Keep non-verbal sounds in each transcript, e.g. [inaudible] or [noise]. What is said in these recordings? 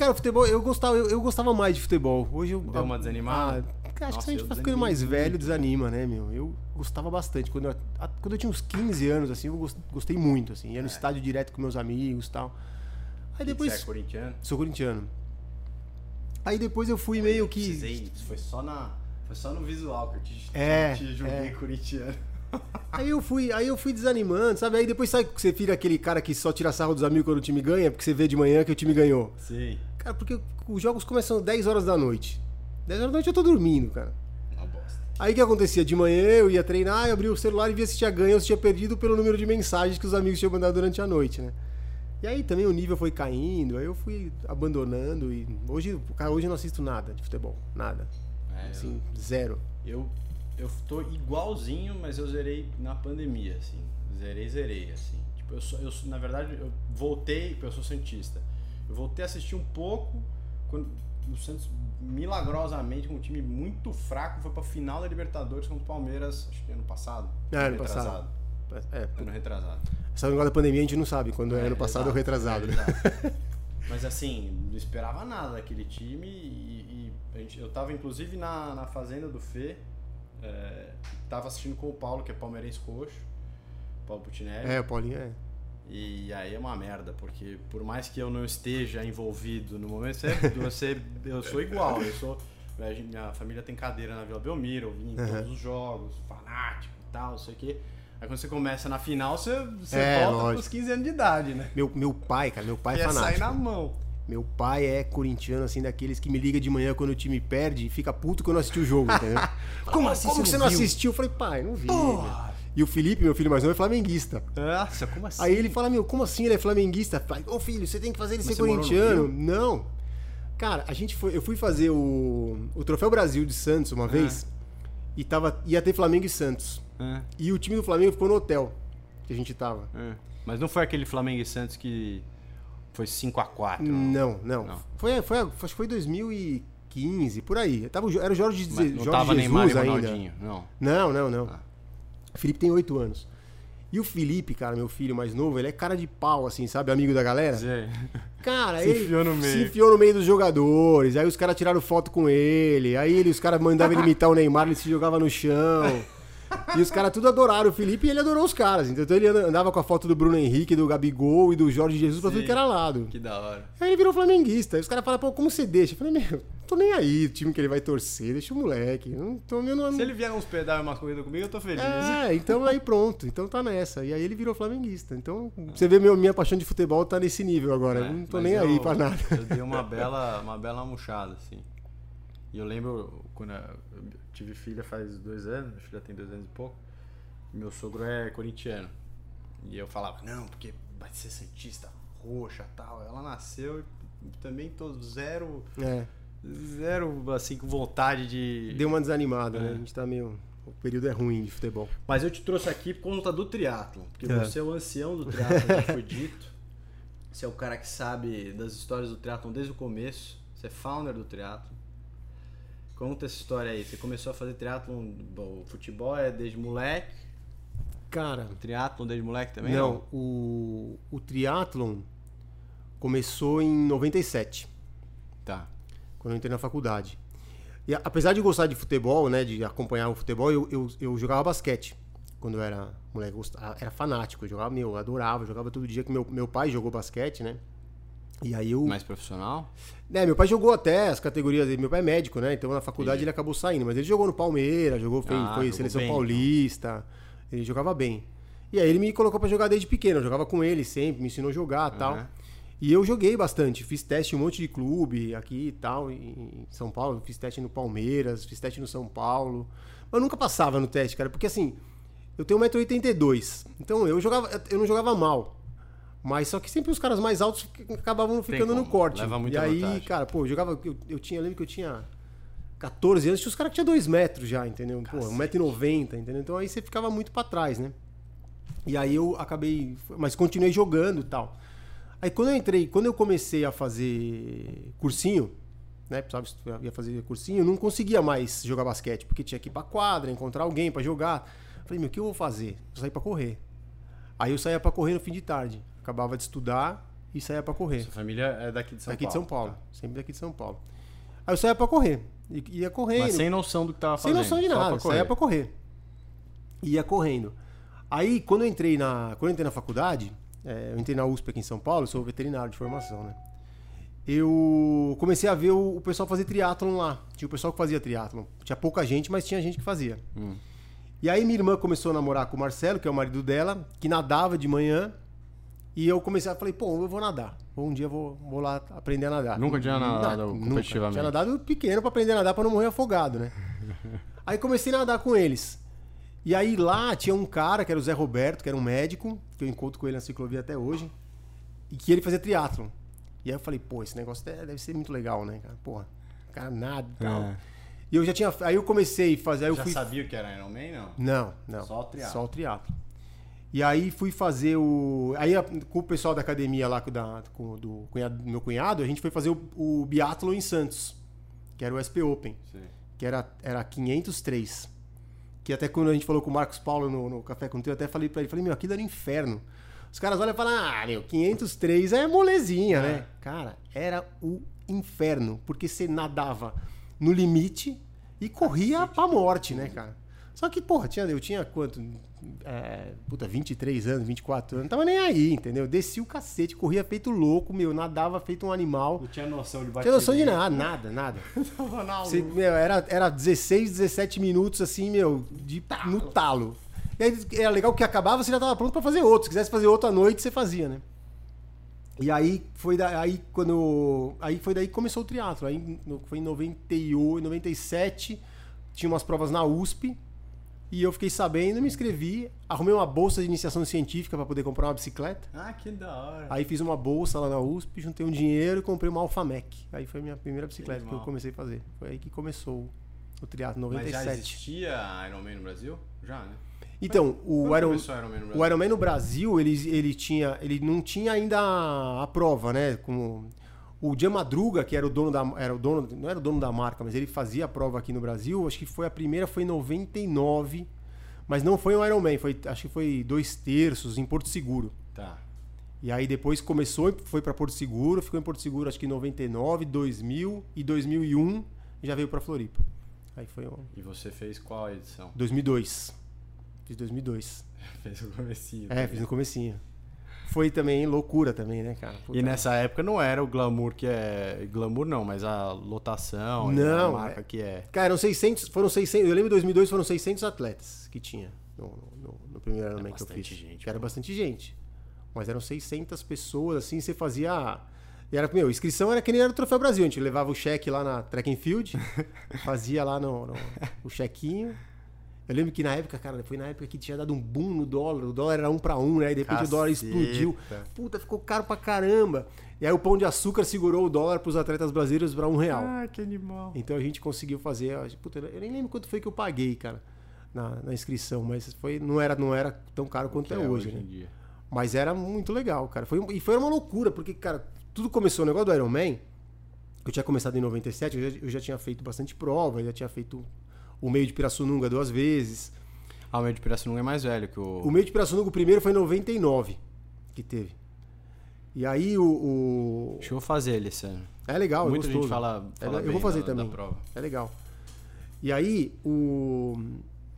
Cara, futebol, eu gostava, eu, eu gostava mais de futebol. Hoje eu. Deu uma desanimada? Ah, acho Nossa, que se a gente eu vai ficando mais velho, desanima, né, meu? Eu gostava bastante. Quando eu, a- quando eu tinha uns 15 anos, assim, eu gos- gostei muito, assim. Ia no estádio direto com meus amigos e tal. Aí depois. Você é corintiano? Sou corintiano. Aí depois eu fui meio que. Precisei, foi só na. Foi só no visual que eu te, É, te julguei é. corintiano. [laughs] Aí eu fui, aí eu fui desanimando, sabe? Aí depois sabe que você vira aquele cara que só tira sarro dos amigos quando o time ganha, porque você vê de manhã que o time ganhou. Sim. Cara, porque os jogos começam 10 horas da noite. 10 horas da noite eu tô dormindo, cara. Uma bosta. Aí o que acontecia? De manhã eu ia treinar, eu abria o celular e via se tinha ganho ou se tinha perdido pelo número de mensagens que os amigos tinham mandado durante a noite, né? E aí também o nível foi caindo, aí eu fui abandonando e hoje, cara, hoje eu não assisto nada de futebol, nada. É, Assim, zero. eu, eu tô igualzinho, mas eu zerei na pandemia, assim. Zerei, zerei, assim. Tipo, eu, sou, eu na verdade, eu voltei, porque eu sou Santista. Eu voltei a assistir um pouco quando o Santos, milagrosamente, com um time muito fraco, foi pra final da Libertadores contra o Palmeiras, acho que ano passado. Ah, ano Retrasado. passado. É, Ano retrasado. essa negócio da pandemia a gente não sabe quando é, ano passado ou retrasado. é. [laughs] Mas assim, não esperava nada daquele time e, e a gente- eu tava inclusive na, na fazenda do Fê, é, tava assistindo com o Paulo, que é palmeirense roxo, Paulo Putinelli. É, o Paulinho é. E aí é uma merda, porque por mais que eu não esteja envolvido no momento, você, [laughs] você eu sou igual, eu sou. gente- Minha família tem cadeira na Vila Belmiro, eu vim em Uhum. todos os jogos, fanático e tal, não sei o quê. Aí quando você começa na final, você, você É, volta lógico. pros 15 anos de idade, né? Meu, meu pai, cara, meu pai é sair fanático. na mão. Meu pai é corintiano, assim, daqueles que me liga de manhã quando o time perde e fica puto quando eu assisti o jogo, entendeu? [laughs] como assim como você você não não viu? assistiu? Eu falei, pai, não vi. Porra! E o Felipe, meu filho mais novo, é flamenguista. Nossa, como assim? Aí ele fala, meu, como assim ele é flamenguista? Ô filho, você tem que fazer ele Mas ser corintiano. Não. Cara, a gente foi, eu fui fazer o, o Troféu Brasil de Santos uma vez e tava, ia ter Flamengo e Santos. É, E o time do Flamengo ficou no hotel que a gente tava. Mas não foi aquele Flamengo e Santos que foi 5x4. Não, não. Não. Foi, foi, acho que foi 2015, por aí. Tava, era o Jorge, Mas Jorge não tava Jesus Neymar ainda. Ronaldinho, não. Não, não, não. Ah. O Felipe tem 8 anos. E o Felipe, cara, meu filho mais novo, ele é cara de pau, assim, sabe? Amigo da galera. Zé. Cara, Se ele enfiou no meio. se enfiou no meio dos jogadores. Aí os caras tiraram foto com ele. Aí ele, os caras mandavam ele imitar o Neymar, ele se jogava no chão. E os caras tudo adoraram o Felipe e ele adorou os caras. Então ele andava com a foto do Bruno Henrique, do Gabigol e do Jorge Jesus pra tudo Sim. que era lado. Que da hora. Aí ele virou flamenguista. Aí os caras falam, pô, como você deixa? Eu falei, meu, tô nem aí, o time que ele vai torcer, deixa o moleque. Não tô eu não, Se ele vier uns pedais e umas corridas comigo, eu tô feliz. É, [laughs] então aí pronto. Então tá nessa. E aí ele virou flamenguista. Então, você vê meu, minha paixão de futebol tá nesse nível agora. É, eu não tô nem eu- aí pra nada. Eu dei uma bela, uma bela murchada, assim. E eu lembro quando eu tive filha faz dois anos, minha filha tem dois anos e pouco, e meu sogro é corintiano. E eu falava, não, porque vai ser Santista, roxa tal. Ela nasceu e também tô zero, É, zero, assim, com vontade de... deu uma desanimada, É. né? A gente tá meio. O período é ruim de futebol. Mas eu te trouxe aqui por conta do triatlon, porque É. você é o ancião do triatlon, já foi dito. Você é o cara que sabe das histórias do triatlon desde o começo. Você é founder do triatlon. Conta essa história aí. Você começou a fazer triatlon, bom, o futebol é desde moleque, Cara, o triatlon desde moleque também? não, o, o triatlon começou em 97, Tá. Quando eu entrei na faculdade. E apesar de gostar de futebol, né, de acompanhar o futebol, eu, eu, eu jogava basquete. Quando eu era moleque, eu era fanático, eu jogava, meu, eu adorava, jogava todo dia, que meu, meu pai jogou basquete, né? E aí eu. Mais profissional? É, meu pai jogou até as categorias dele. Meu pai é médico, né? Então na faculdade ele acabou saindo. Mas ele jogou no Palmeiras, jogou, fez, Ah, foi jogou seleção bem, então. paulista. Ele jogava bem. E aí ele me colocou pra jogar desde pequeno. Eu jogava com ele sempre, me ensinou a jogar e tal. E eu joguei bastante. Fiz teste em um monte de clube aqui e tal, em São Paulo. Fiz teste no Palmeiras, fiz teste no São Paulo. Mas nunca passava no teste, cara, porque assim, eu tenho 1,82m. Então eu jogava, eu não jogava mal. Mas só que sempre os caras mais altos acabavam ficando no corte. leva muita e aí, vantagem. cara, pô, eu jogava. Eu, eu tinha, eu lembro que eu tinha 14 anos, tinha os caras que tinham 2 metros já, entendeu? Pô, 1,90m, entendeu? Então aí você ficava muito pra trás, né? E aí eu acabei. Mas continuei jogando e tal. Aí quando eu entrei, quando eu comecei a fazer cursinho, né? Precisava, ia fazer cursinho, eu não conseguia mais jogar basquete, porque tinha que ir pra quadra, encontrar alguém pra jogar. Falei, meu, o que eu vou fazer? Vou sair pra correr. Aí eu saía pra correr no fim de tarde. Acabava de estudar e saía pra correr. Sua família é daqui de São daqui Paulo. de São Paulo. Tá. Sempre daqui de São Paulo. Aí eu saía pra correr. I- Ia correndo. Mas sem noção do que tava Sem fazendo. noção de nada, pra saía pra correr. Ia correndo. Aí, quando eu entrei na, quando eu entrei na faculdade, é, eu entrei na USP aqui em São Paulo, sou veterinário de formação, né? Eu comecei a ver o, o pessoal fazer triatlon lá. Tinha o pessoal que fazia triatlon. Tinha pouca gente, mas tinha gente que fazia. Hum. E aí minha irmã começou a namorar com o Marcelo, que é o marido dela, que nadava de manhã. E eu comecei a falei, pô, eu vou nadar. Um dia eu vou, vou lá aprender a nadar. Nunca tinha nadado Nunca. competitivamente? Tinha nadado pequeno pra aprender a nadar pra não morrer afogado, né? [laughs] aí comecei a nadar com eles. E aí lá tinha um cara, que era o Zé Roberto, que era um médico, que eu encontro com ele na ciclovia até hoje, e que ele fazia triatlon. E aí eu falei, pô, esse negócio deve deve ser muito legal, né, cara? Porra, cara nada e tal. É. E eu já tinha. Aí eu comecei a fazer. Aí eu Já fui, sabia o que era Ironman, não? não, não. Só o triatlo. Só o triatlo. E aí fui fazer o. Aí com o pessoal da academia lá, com, da, com o do cunhado- do meu cunhado, a gente foi fazer o, o biatlo em Santos, que era o SP Open, Sim. que era, era 503. Que até quando a gente falou com o Marcos Paulo no, no Café com eu até falei pra ele, falei, meu, aquilo era inferno. Os caras olham e falam, ah, meu, 503 é molezinha, né? Cara, era o inferno, porque você nadava no limite e corria pra morte, né, cara? Só que, porra, tinha, eu tinha quanto? É, puta, 23 anos, 24 anos, não tava nem aí, entendeu? Desci o cacete, corria feito louco, meu, nadava feito um animal. Não tinha noção de Não bater. tinha noção de nada, nada, nada. [laughs] Tava na Você, meu, era, era 16, 17 minutos assim, meu, de, no talo. E aí era legal que acabava, você já tava pronto pra fazer outro. Se quisesse fazer outro à noite, você fazia, né? E aí foi da, aí quando aí foi daí que começou o triatlo. Aí foi em 98, 97, tinha umas provas na USP. E eu fiquei sabendo, me inscrevi, arrumei uma bolsa de iniciação científica para poder comprar uma bicicleta. Ah, que da hora. Aí fiz uma bolsa lá na USP, juntei um dinheiro e comprei uma Alfa Mac. Aí foi a minha primeira bicicleta que, eu comecei a fazer. Foi aí que começou o triatlo, Mas já 97. existia Ironman no Brasil? Já, né? Então, o Iron, o Ironman no Brasil? o Ironman no Brasil, ele, ele tinha, ele não tinha ainda a, a prova, né? Com o Dia Madruga, que era o dono da, era o dono, não era o dono da marca, mas ele fazia a prova aqui no Brasil. Acho que foi a primeira, foi em 99, mas não foi um Ironman, foi, acho que foi dois terços em Porto Seguro. Tá. E aí depois começou e foi para Porto Seguro, ficou em Porto Seguro acho que em 99, 2000 e 2001 e já veio para Floripa. Aí foi um, E você fez qual edição? 2002. Fiz 2002. [laughs] Fez o comecinho. É, fiz no comecinho. Foi também loucura também, né, cara? Puta E nessa época não era o glamour que é. Glamour não, mas a lotação, Não, a marca é- que é. Cara, eram 600, foram 600, eu lembro em 2002 foram 600 atletas que tinha no, no, no primeiro Ironman que eu fiz. gente, era pô. bastante gente. Mas eram 600 pessoas, assim, você fazia... E era, meu, inscrição era que nem era o Troféu Brasil. A gente levava o cheque lá na track and field, [laughs] fazia lá no, no- o chequinho. Eu lembro que na época, cara, foi na época que tinha dado um boom no dólar. O dólar era um para um, né? E de repente o dólar Caceta. explodiu. Puta, ficou caro pra caramba. E aí o Pão de Açúcar segurou o dólar pros atletas brasileiros para um real. Ah, que animal. Então a gente conseguiu fazer. Puta, eu nem lembro quanto foi que eu paguei, cara, na, na inscrição, mas foi, não, era, não era tão caro quanto Que é, hoje, em né? dia. Mas era muito legal, cara. Foi, e foi uma loucura, porque, cara, tudo começou o negócio do Iron Man. Eu tinha começado em 97, eu já, eu já tinha feito bastante prova, eu já tinha feito o meio de Pirassununga duas vezes. Ah, o meio de Pirassununga é mais velho que o. O meio de Pirassununga, o primeiro foi em 99 que teve. E aí o. o- que eu fazer ele ano. É legal, é Muita gostoso. gente fala. É, fala eu bem vou fazer da- também. Da prova. É legal. E aí, o...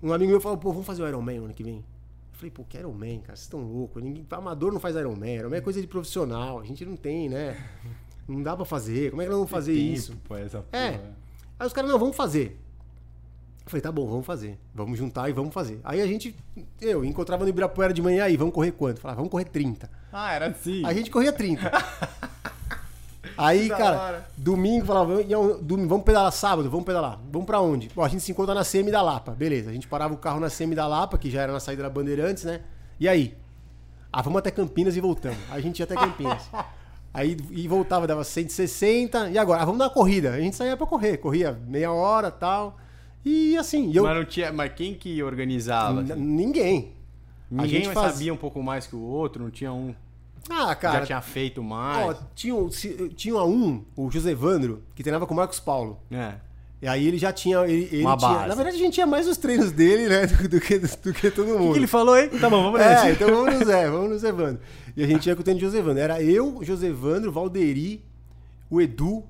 um amigo meu falou, pô, vamos fazer o Iron Man no ano que vem. Eu falei, pô, que Iron Man, cara, vocês estão loucos. Ninguém... Amador não faz Iron Man. Iron Man é coisa de profissional. A gente não tem, né? Não dá pra fazer. Como é que nós vamos fazer Tempo, isso? Pô, É. porra. Aí os caras, não, vamos fazer. Eu falei, tá bom, vamos fazer. Vamos juntar e vamos fazer. Aí a gente, eu encontrava no Ibirapuera de manhã aí, vamos correr quanto? Falava, vamos correr 30. Ah, era assim. A gente corria 30. [laughs] Aí, cara, domingo falava, "Ia um- domingo, vamos pedalar sábado, vamos pedalar. Vamos pra onde? Bom, a gente se encontra na CM da Lapa. Beleza, a gente parava o carro na CM da Lapa, que já era na saída da Bandeirantes, né? E aí? Ah, vamos até Campinas e voltamos. A gente ia até Campinas. [laughs] Aí e voltava, dava 160. E agora? Ah, vamos dar uma corrida. A gente saía pra correr. Corria meia hora tal. E assim, eu. Mas não tinha. Mas quem que organizava? N- assim? Ninguém. Ninguém faz- sabia um pouco mais que o outro, não tinha um. Ah, cara. já tinha feito mais. Ó, tinha, um- tinha um, o José Evandro, que treinava com o Marcos Paulo. É. E aí ele já tinha. Ele, ele Uma tinha- base. na verdade, a gente tinha mais os treinos dele, né? Do, do que, do que todo O mundo. que, que ele falou aí? Tá bom, vamos É, nessa. então vamos no Zé, vamos no Zé Evandro. E a gente ia com o treino de José Evandro. Era eu, José Evandro, Valderi, o Edu,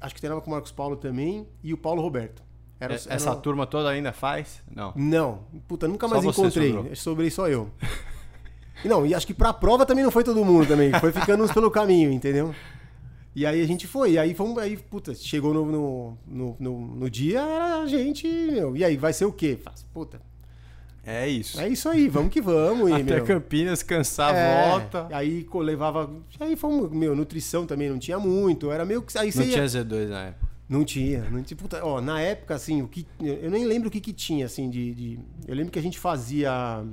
acho que treinava com o Marcos Paulo também, e o Paulo Roberto. Era, É, Essa turma toda ainda faz? Não. Não, puta, nunca mais encontrei. sobrou. Sobrei só eu. E não, e acho que pra prova também não foi todo mundo também. Foi ficando uns pelo caminho, entendeu? E aí a gente foi. E aí fomos. Aí, puta, chegou no, no, no, no- no dia, era a gente. Meu, e aí, vai ser o quê? Faz, Puta, É isso. é isso aí, vamos que vamos. [laughs] E, Até meu, Campinas, cansar, é, volta. Aí levava. Aí fomos, meu, nutrição também não tinha muito. Era meio que. Aí Não ia- tinha Z2 na época. Não tinha, não tinha. Puta, ó, na época, assim, o que. Eu nem lembro o que, que tinha, assim, de, de- Eu lembro que a gente fazia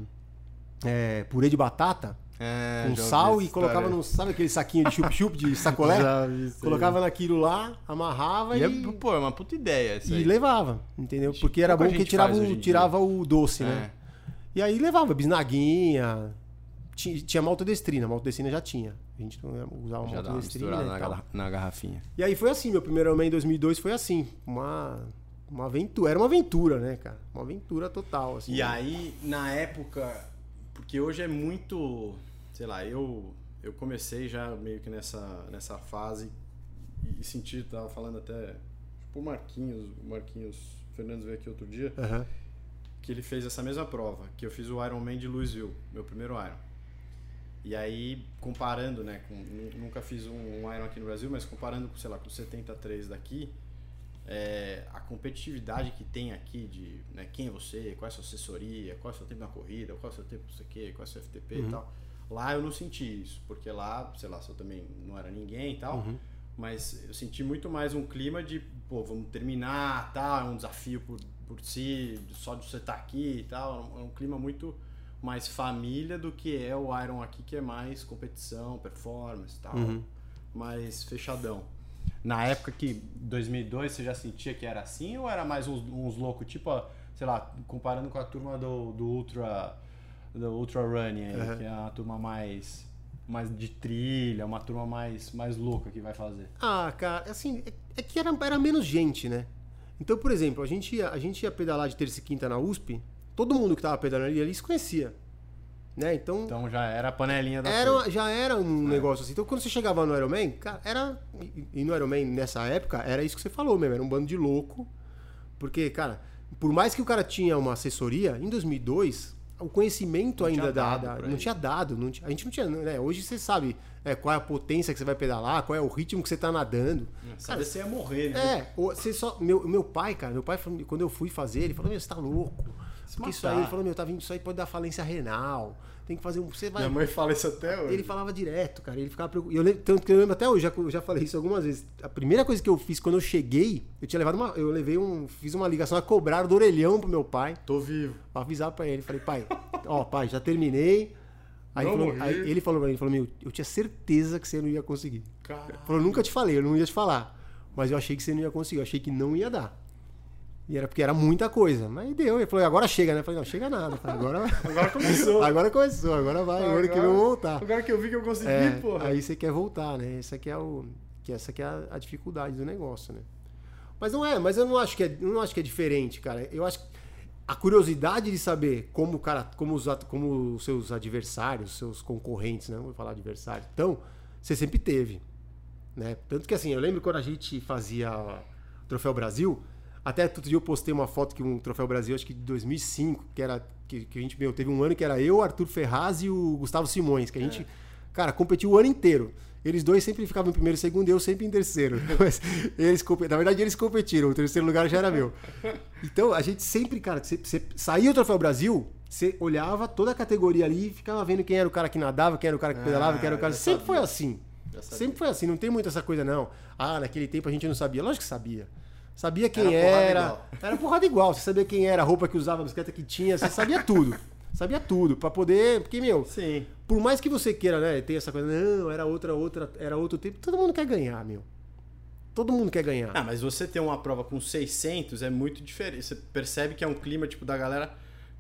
é, purê de batata É, com sal essa e colocava no. Sabe aquele saquinho de chup-chup de [laughs] sacolé? Colocava naquilo lá, amarrava E e. é, pô, é uma puta ideia isso e aí. levava, entendeu? Porque era bom gente tirava, o, tirava o doce, né? É. E aí levava bisnaguinha. Tinha, tinha maltodestrina, maltodestrina já tinha. A gente não usava Já maltodestrina e na, garra- na garrafinha. E aí foi assim, meu primeiro Ironman em 2002 foi assim, uma uma aventura, era uma aventura, né, cara? Uma aventura total, assim. E aí, na época, porque hoje é muito, sei lá, eu eu comecei já meio que nessa nessa fase e, senti, tava falando até tipo o Marquinhos, o Marquinhos Fernandes veio aqui outro dia, Aham. que ele fez essa mesma prova, que eu fiz o Ironman de Louisville, meu primeiro Iron. E aí, comparando, né, com, nu- nunca fiz um, um Iron aqui no Brasil, mas comparando com, sei lá, com o 73 daqui, é, a competitividade que tem aqui de né, quem é você, qual é a sua assessoria, qual é o seu tempo na corrida, qual é o seu tempo não sei o quê, qual é o seu FTP e tal. Lá eu não senti isso, porque lá, sei lá, se eu também não era ninguém e tal, mas eu senti muito mais um clima de, pô, vamos terminar, tal, é um desafio por, por si, só de você estar aqui e tal, é um clima muito mais família do que é o Iron aqui, que é mais competição, performance e tal, mais fechadão. Na época que 2002 você já sentia que era assim ou era mais uns, uns loucos, tipo, sei lá, comparando com a turma do, do Ultra do Ultra Running aí, Uhum. que é a turma mais mais de trilha, uma turma mais mais louca que vai fazer. Ah, cara, assim, é, é que era, era menos gente, né? Então, por exemplo, a gente, ia, a gente ia pedalar de terça e quinta na USP, todo mundo que tava pedalando ali, ali se conhecia. Né? Então, Então já era a panelinha da era, já era um negócio assim. Então, quando você chegava no Ironman, cara, era. E no Ironman, nessa época, era isso que você falou mesmo, era um bando de louco. Porque, cara, por mais que o cara tinha uma assessoria, em 2002, o conhecimento Não ainda da. da- não tinha dado. Não tinha- a gente não tinha. Né? Hoje você sabe né, qual é a potência que você vai pedalar, qual é o ritmo que você tá nadando. Sabe, você ia morrer, né? É, você só. Meu, meu pai, cara, meu pai, quando eu fui fazer, ele falou: Meu, você tá louco. Porque isso aí, ele falou: Meu, tá vindo, isso aí pode dar falência renal. Tem que fazer um. Você vai. Minha mãe fala isso até hoje. Ele falava direto, cara. Ele ficava preocupado. Eu lembro, tanto que eu lembro até hoje, já, eu já falei isso algumas vezes. A primeira coisa que eu fiz quando eu cheguei, eu tinha levado uma. Eu levei um. Fiz uma ligação a cobrar do orelhão pro meu pai. Tô vivo. Pra avisar pra ele. Falei, pai, ó, pai, já terminei. Aí, Não falou- morri. aí ele falou pra mim, ele falou, meu, eu tinha certeza que você não ia conseguir. Cara. Ele falou, nunca te falei, eu não ia te falar. Mas eu achei que você não ia conseguir, eu achei que não ia dar. E era porque era muita coisa. Mas deu. Ele falou, agora chega, né? Eu falei, não, chega nada. Eu falei, agora, Agora [laughs] começou. agora começou, agora vai, agora que vamos voltar. Agora que eu vi que eu consegui, É, porra. aí você quer voltar, né? Essa aqui é o que essa é a, a dificuldade do negócio, né? Mas não é, mas eu não acho que é, eu não acho que é diferente, cara. Eu acho que a curiosidade de saber como o cara, como os como os seus adversários, seus concorrentes, né? Vou falar adversários. Então, você sempre teve, né? Tanto que assim, eu lembro quando a gente fazia o Troféu Brasil, até outro dia eu postei uma foto que um Troféu Brasil, acho que de 2005, que era que, que a gente, meu, teve um ano que era eu, Arthur Ferraz e o Gustavo Simões, que a gente, cara, competiu o ano inteiro. Eles dois sempre ficavam em primeiro e segundo, e eu sempre em terceiro. [laughs] Mas eles, na verdade, eles competiram, o terceiro lugar já era meu. Então, a gente sempre, cara, você, você saía o Troféu Brasil, você olhava toda a categoria ali e ficava vendo quem era o cara que nadava, quem era o cara que pedalava, quem era o cara. Ah, Sempre foi assim. Sempre foi assim, não tem muito essa coisa, não. Ah, naquele tempo a gente não sabia. Lógico que sabia. Sabia quem Era porrada era. porrada igual. Você sabia quem era, a roupa que usava, a bicicleta que tinha, você sabia tudo. Sabia tudo. Pra poder. Porque, meu, Sim. por mais que você queira, né, ter essa coisa, não, era outra, outra, era outro tempo, todo mundo quer ganhar, meu. Todo mundo quer ganhar. Ah, mas você ter uma prova com 600 é muito diferente. Você percebe que é um clima, tipo, da galera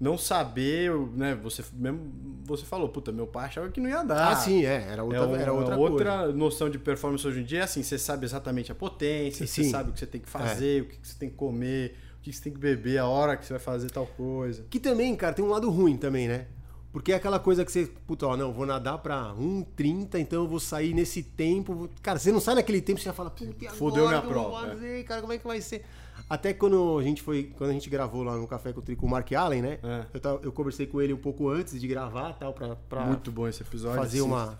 não saber, né? Você mesmo você falou, puta, meu pai achava que não ia dar. Ah, sim, é. Era outra, é, era outra, outra coisa. noção de performance hoje em dia é assim, você sabe exatamente a potência, Sim. você sabe o que você tem que fazer, o que você tem que comer, o que você tem que beber, a hora que você vai fazer tal coisa. Que também, cara, tem um lado ruim também, né? Porque é aquela coisa que você, puta, ó, não, vou nadar pra 1,30, então eu vou sair nesse tempo. Cara, você não sai naquele tempo, você já fala, puta, e agora Fudeu minha prova, é. fazer, cara, como é que vai ser? Até quando a gente foi, quando a gente gravou lá no Café com o Tri com o Mark Allen, né? É. Eu, tava- eu conversei com ele um pouco antes de gravar, tal, pra, pra Muito bom esse episódio. fazer sim. uma...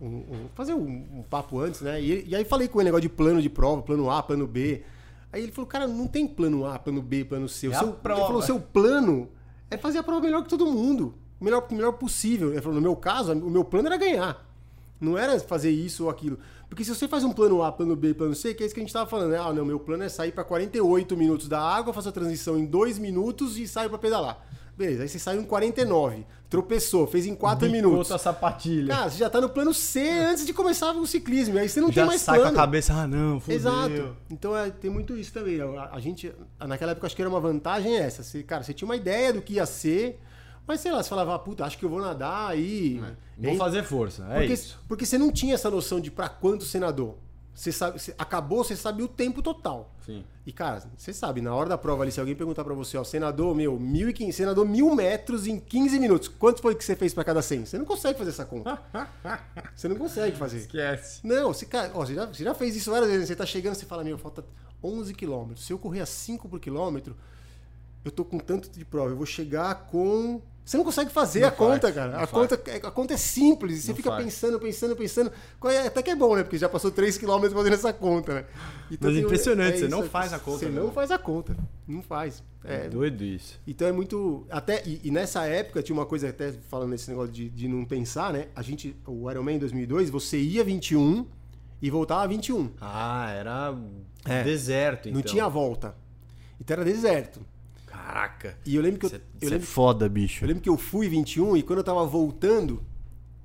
um- um- fazer um, um papo antes, né? E, e aí falei com ele negócio de plano de prova, plano A, plano B. Aí ele falou, cara, não tem plano A, plano B, plano C. É seu. Ele falou, o seu plano é fazer a prova melhor que todo mundo. Melhor, o melhor possível. Ele falou, no meu caso, o meu plano era ganhar. Não era fazer isso ou aquilo. Porque se você faz um plano A, plano B, plano C, que é isso que a gente tava falando, né? Ah, não, meu plano é sair para 48 minutos da água, faço a transição em 2 minutos e saio para pedalar. Beleza, aí você saiu em 49, tropeçou, fez em 4 Bicou minutos. tua sapatilha. Cara, você já tá no plano C antes de começar o ciclismo. Aí você não já tem mais sai plano. com a cabeça, ah não, fudeu. Exato. Então é, tem muito isso também. A, a gente, naquela época, acho que era uma vantagem essa. Você, cara, você tinha uma ideia do que ia ser, mas sei lá, você falava, ah, puta, acho que eu vou nadar aí. Vou hein? fazer força, é porque, isso. porque você não tinha essa noção de pra quanto você nadou. Você sabe, você- acabou, você sabia o tempo total. Sim. E, cara, você sabe, na hora da prova ali, se alguém perguntar pra você, ó, nadou, meu, 1.500, você nadou mil metros em 15 minutos. Quanto foi que você fez pra cada 100? Você não consegue fazer essa conta. [laughs] Você não consegue fazer. Esquece. Não, você, cara, ó, você, já, você já fez isso várias vezes. Você tá chegando, você fala, meu, falta 11 quilômetros. Se eu correr a 5 por quilômetro, eu tô com tanto de prova. Eu vou chegar com. Você não consegue fazer Não a conta, faz, cara. não A faz. conta, é- a conta é simples. Você Não fica faz. pensando, pensando, pensando. É- Até que é bom, né? Porque já passou 3 quilômetros fazendo essa conta, né? Então, Mas é impressionante, você isso, não faz a conta, Você né? não faz a conta. Não faz. É É, doido isso. então é muito. Até, e, e nessa época tinha uma coisa, até falando nesse negócio de, de não pensar, né? A gente, o Ironman em 2002, você ia 21 e voltava 21. Ah, era É. deserto, então. Não tinha volta. Então era deserto. Caraca. E eu lembro que eu, Você eu, é lembro, foda, bicho. eu lembro que eu fui 21 e quando eu tava voltando,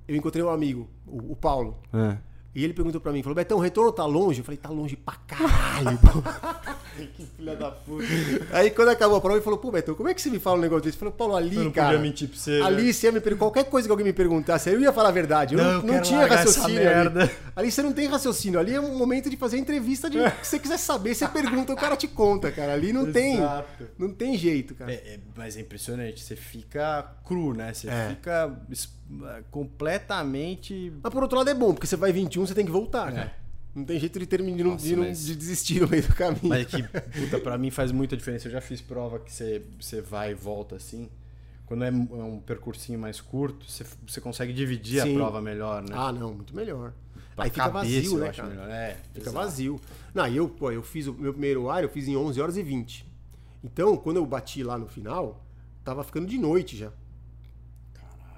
eu encontrei um amigo, o, o Paulo. É. E ele perguntou pra mim, falou, Betão, o retorno tá longe? Eu falei, tá longe pra caralho. [laughs] pô." que filha da puta. Aí quando acabou a prova, ele falou, pô, Betão, como é que você me fala um negócio desse? Eu falei, Paulo, ali, Eu não cara. podia mentir pra você. né? Ali, se ia me per- qualquer coisa que alguém me perguntasse, eu ia falar a verdade. Eu Não, não, eu não tinha raciocínio. merda. Ali. ali você não tem raciocínio. Ali é um momento de fazer entrevista de. [laughs] Se você quiser saber, você pergunta, o cara te conta, cara. Ali não tem. Exato. Não tem jeito, cara. É, é, mas é impressionante, você fica cru, né? Você É. fica es- completamente. Mas por outro lado é bom, porque você vai 21, você tem que voltar, É. cara. Não tem jeito de terminar Nossa, de, não- mas- de desistir no meio do caminho. Mas é que, [laughs] puta, pra mim faz muita diferença. Eu já fiz prova que você, você vai e volta assim. Quando é um é um percursinho mais curto, você, você consegue dividir Sim. a prova melhor, né? Ah, não, muito melhor. Pra Aí fica cabeça, vazio, né, acho cara? melhor. É, Fica exato. vazio. Não, eu, pô, eu fiz o meu primeiro ar, eu fiz em 11 horas e 20. Então, quando eu bati lá no final, tava ficando de noite já.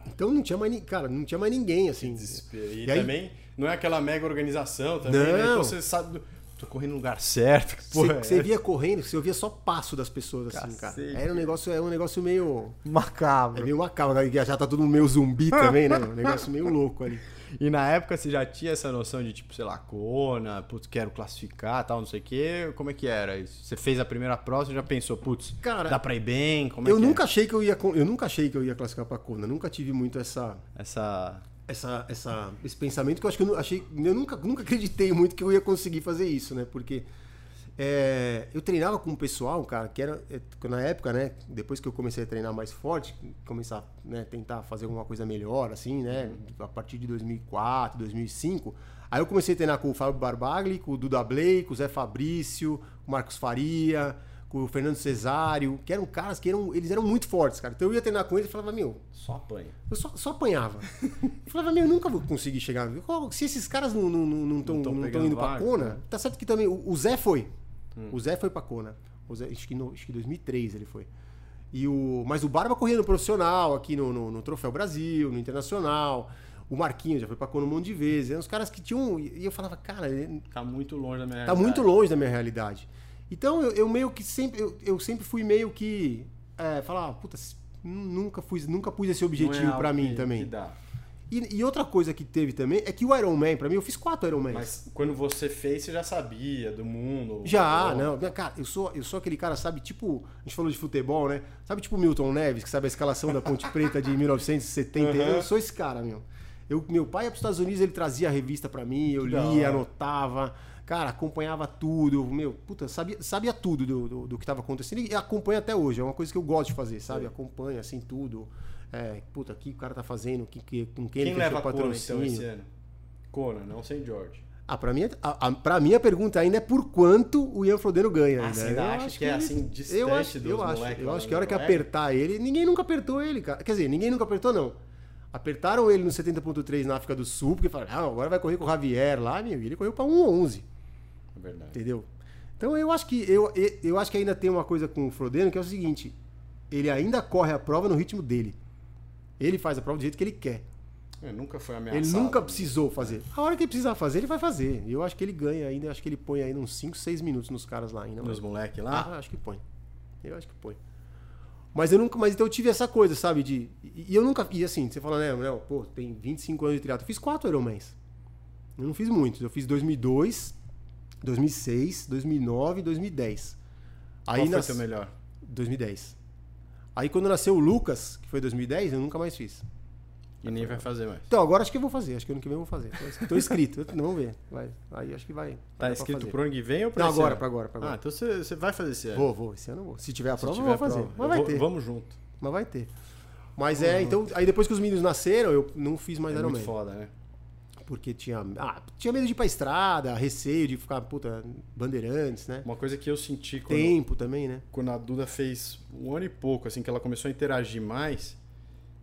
Então não tinha mais, cara, não tinha mais ninguém assim. Desespero. E, E aí- também não é aquela mega organização também, né? Não. Então você sabe. Tô correndo no lugar certo. que Você, porra é você essa? via correndo, você ouvia só passo das pessoas assim, cara. Era um negócio, é um negócio meio é macabro. meio macabro, né? já tá todo meio zumbi [laughs] também, né? Um negócio meio louco ali. E na época você já tinha essa noção de, tipo, sei lá, Kona, putz, quero classificar, tal, não sei o quê. Como é que era isso? Você fez a primeira prova, você já pensou, putz, Cara, dá pra ir bem? Como é Eu que nunca é? achei que eu ia eu nunca achei que eu ia classificar pra Kona, nunca tive muito essa Essa. Essa, essa, esse pensamento que eu acho que eu, achei, eu nunca, nunca acreditei muito que eu ia conseguir fazer isso, né? Porque é, eu treinava com um pessoal, cara, que era é, na época, né? Depois que eu comecei a treinar mais forte, começar, né, tentar fazer alguma coisa melhor, assim, né? A partir de 2004, 2005, aí eu comecei a treinar com o Fábio Barbagli, com o Duda Blake, com o Zé Fabrício, com o Marcos Faria, com o Fernando Cesário, que eram caras que eram, eles eram muito fortes, cara. Então eu ia treinar com eles e falava, meu, Só apanha. eu só, só apanhava. Eu falava, meu, eu nunca vou conseguir chegar. Se esses caras não estão não, não, tão- Não tão não tão indo pra vaga, Kona, né? tá certo que também. O, o Zé foi. O Zé foi pra Kona. O Zé, acho, que no, acho que 2003 ele foi. E o, mas o Barba corria no profissional, aqui no, no, no Troféu Brasil, no Internacional. O Marquinhos já foi pra Kona um monte de vezes. Eram os caras que tinham. E eu falava, cara, Tá muito longe da minha tá realidade. muito longe da minha realidade. Então eu, eu meio que sempre. Eu, eu sempre fui meio que. É, falar, puta, nunca, fui, nunca pus esse Não é objetivo algo pra mim que- também. que dá. E, e outra coisa que teve também é que o Iron Man, pra mim, eu fiz quatro Iron Man. Mas quando você fez, você já sabia do mundo. Já, não. Cara, eu sou, eu sou aquele cara, sabe, tipo. A gente falou de futebol, né? Sabe, tipo Milton Neves, que sabe a escalação da Ponte Preta de [laughs] 1970. Uhum. Eu sou esse cara, meu. Eu, meu pai ia pros Estados Unidos, ele trazia a revista pra mim, eu lia, anotava. Cara, acompanhava tudo. Meu, puta, sabia, sabia tudo do, do, do que tava acontecendo e acompanha até hoje. É uma coisa que eu gosto de fazer, sabe? Sim. Acompanha, assim, tudo. É, puta, o que o cara tá fazendo, que, que, com quem, Quem ele leva fechou a Kona, então, patrocínio. esse ano? Kona, não sem George. Ah, pra mim, a, a, pra mim a pergunta ainda é por quanto o Ian Frodeno ganha. Ah, ainda. Eu acha acho que é assim, distante eu acho, dos eu acho, eu lá acho que a hora que apertar ele, ninguém nunca apertou ele, cara. Quer dizer, ninguém nunca apertou, não. Apertaram ele no 70.3 na África do Sul, porque falaram, ah, agora vai correr com o Javier lá, meu, e ele correu pra 1.11, É verdade. entendeu? Então eu acho que eu, eu- acho que ainda tem uma coisa com o Frodeno que é o seguinte, ele ainda corre a prova no ritmo dele. Ele faz a prova do jeito que ele quer. É, nunca foi ameaçado. Ele nunca precisou fazer. A hora que ele precisar fazer, ele vai fazer. E eu acho que ele ganha ainda, acho que ele põe ainda uns 5, 6 minutos nos caras lá ainda. Nos mas- moleques Ah, lá? acho que põe. Eu acho que põe. Mas eu nunca, mas então eu tive essa coisa, sabe, de e e eu nunca, e assim, você fala, né, Léo, pô, tem 25 anos de triatlo. Eu fiz quatro Ironmans. Eu não fiz muitos. Eu fiz 2002, 2006, 2009 e 2010. Qual Aí foi nas... seu melhor? 2010. Aí quando nasceu o Lucas, que foi 2010, eu nunca mais fiz. E nem vai fazer mais. Então, agora acho que eu vou fazer. Acho que ano que vem eu vou fazer. Tô- [laughs] Tô inscrito. Eu- Vamos ver. Vai. Aí acho que vai. Tá fazer. pro ano que vem ou pra Não, esse agora, ano? pra agora, pra agora. Ah, então você, vai fazer esse ano. Vou, vou. Esse ano eu vou. Se tiver a Se prova, eu tiver vou fazer. prova. Mas Eu vai vou- ter. Vamos junto. Mas vai ter. Mas é, então. Aí depois que os meninos nasceram, eu não fiz mais É muito foda, né? Porque tinha. Ah, tinha medo de ir pra estrada, receio de ficar, puta, bandeirantes, né? Uma coisa que eu senti quando, Tempo também, né? quando a Duda fez um ano e pouco, assim, que ela começou a interagir mais,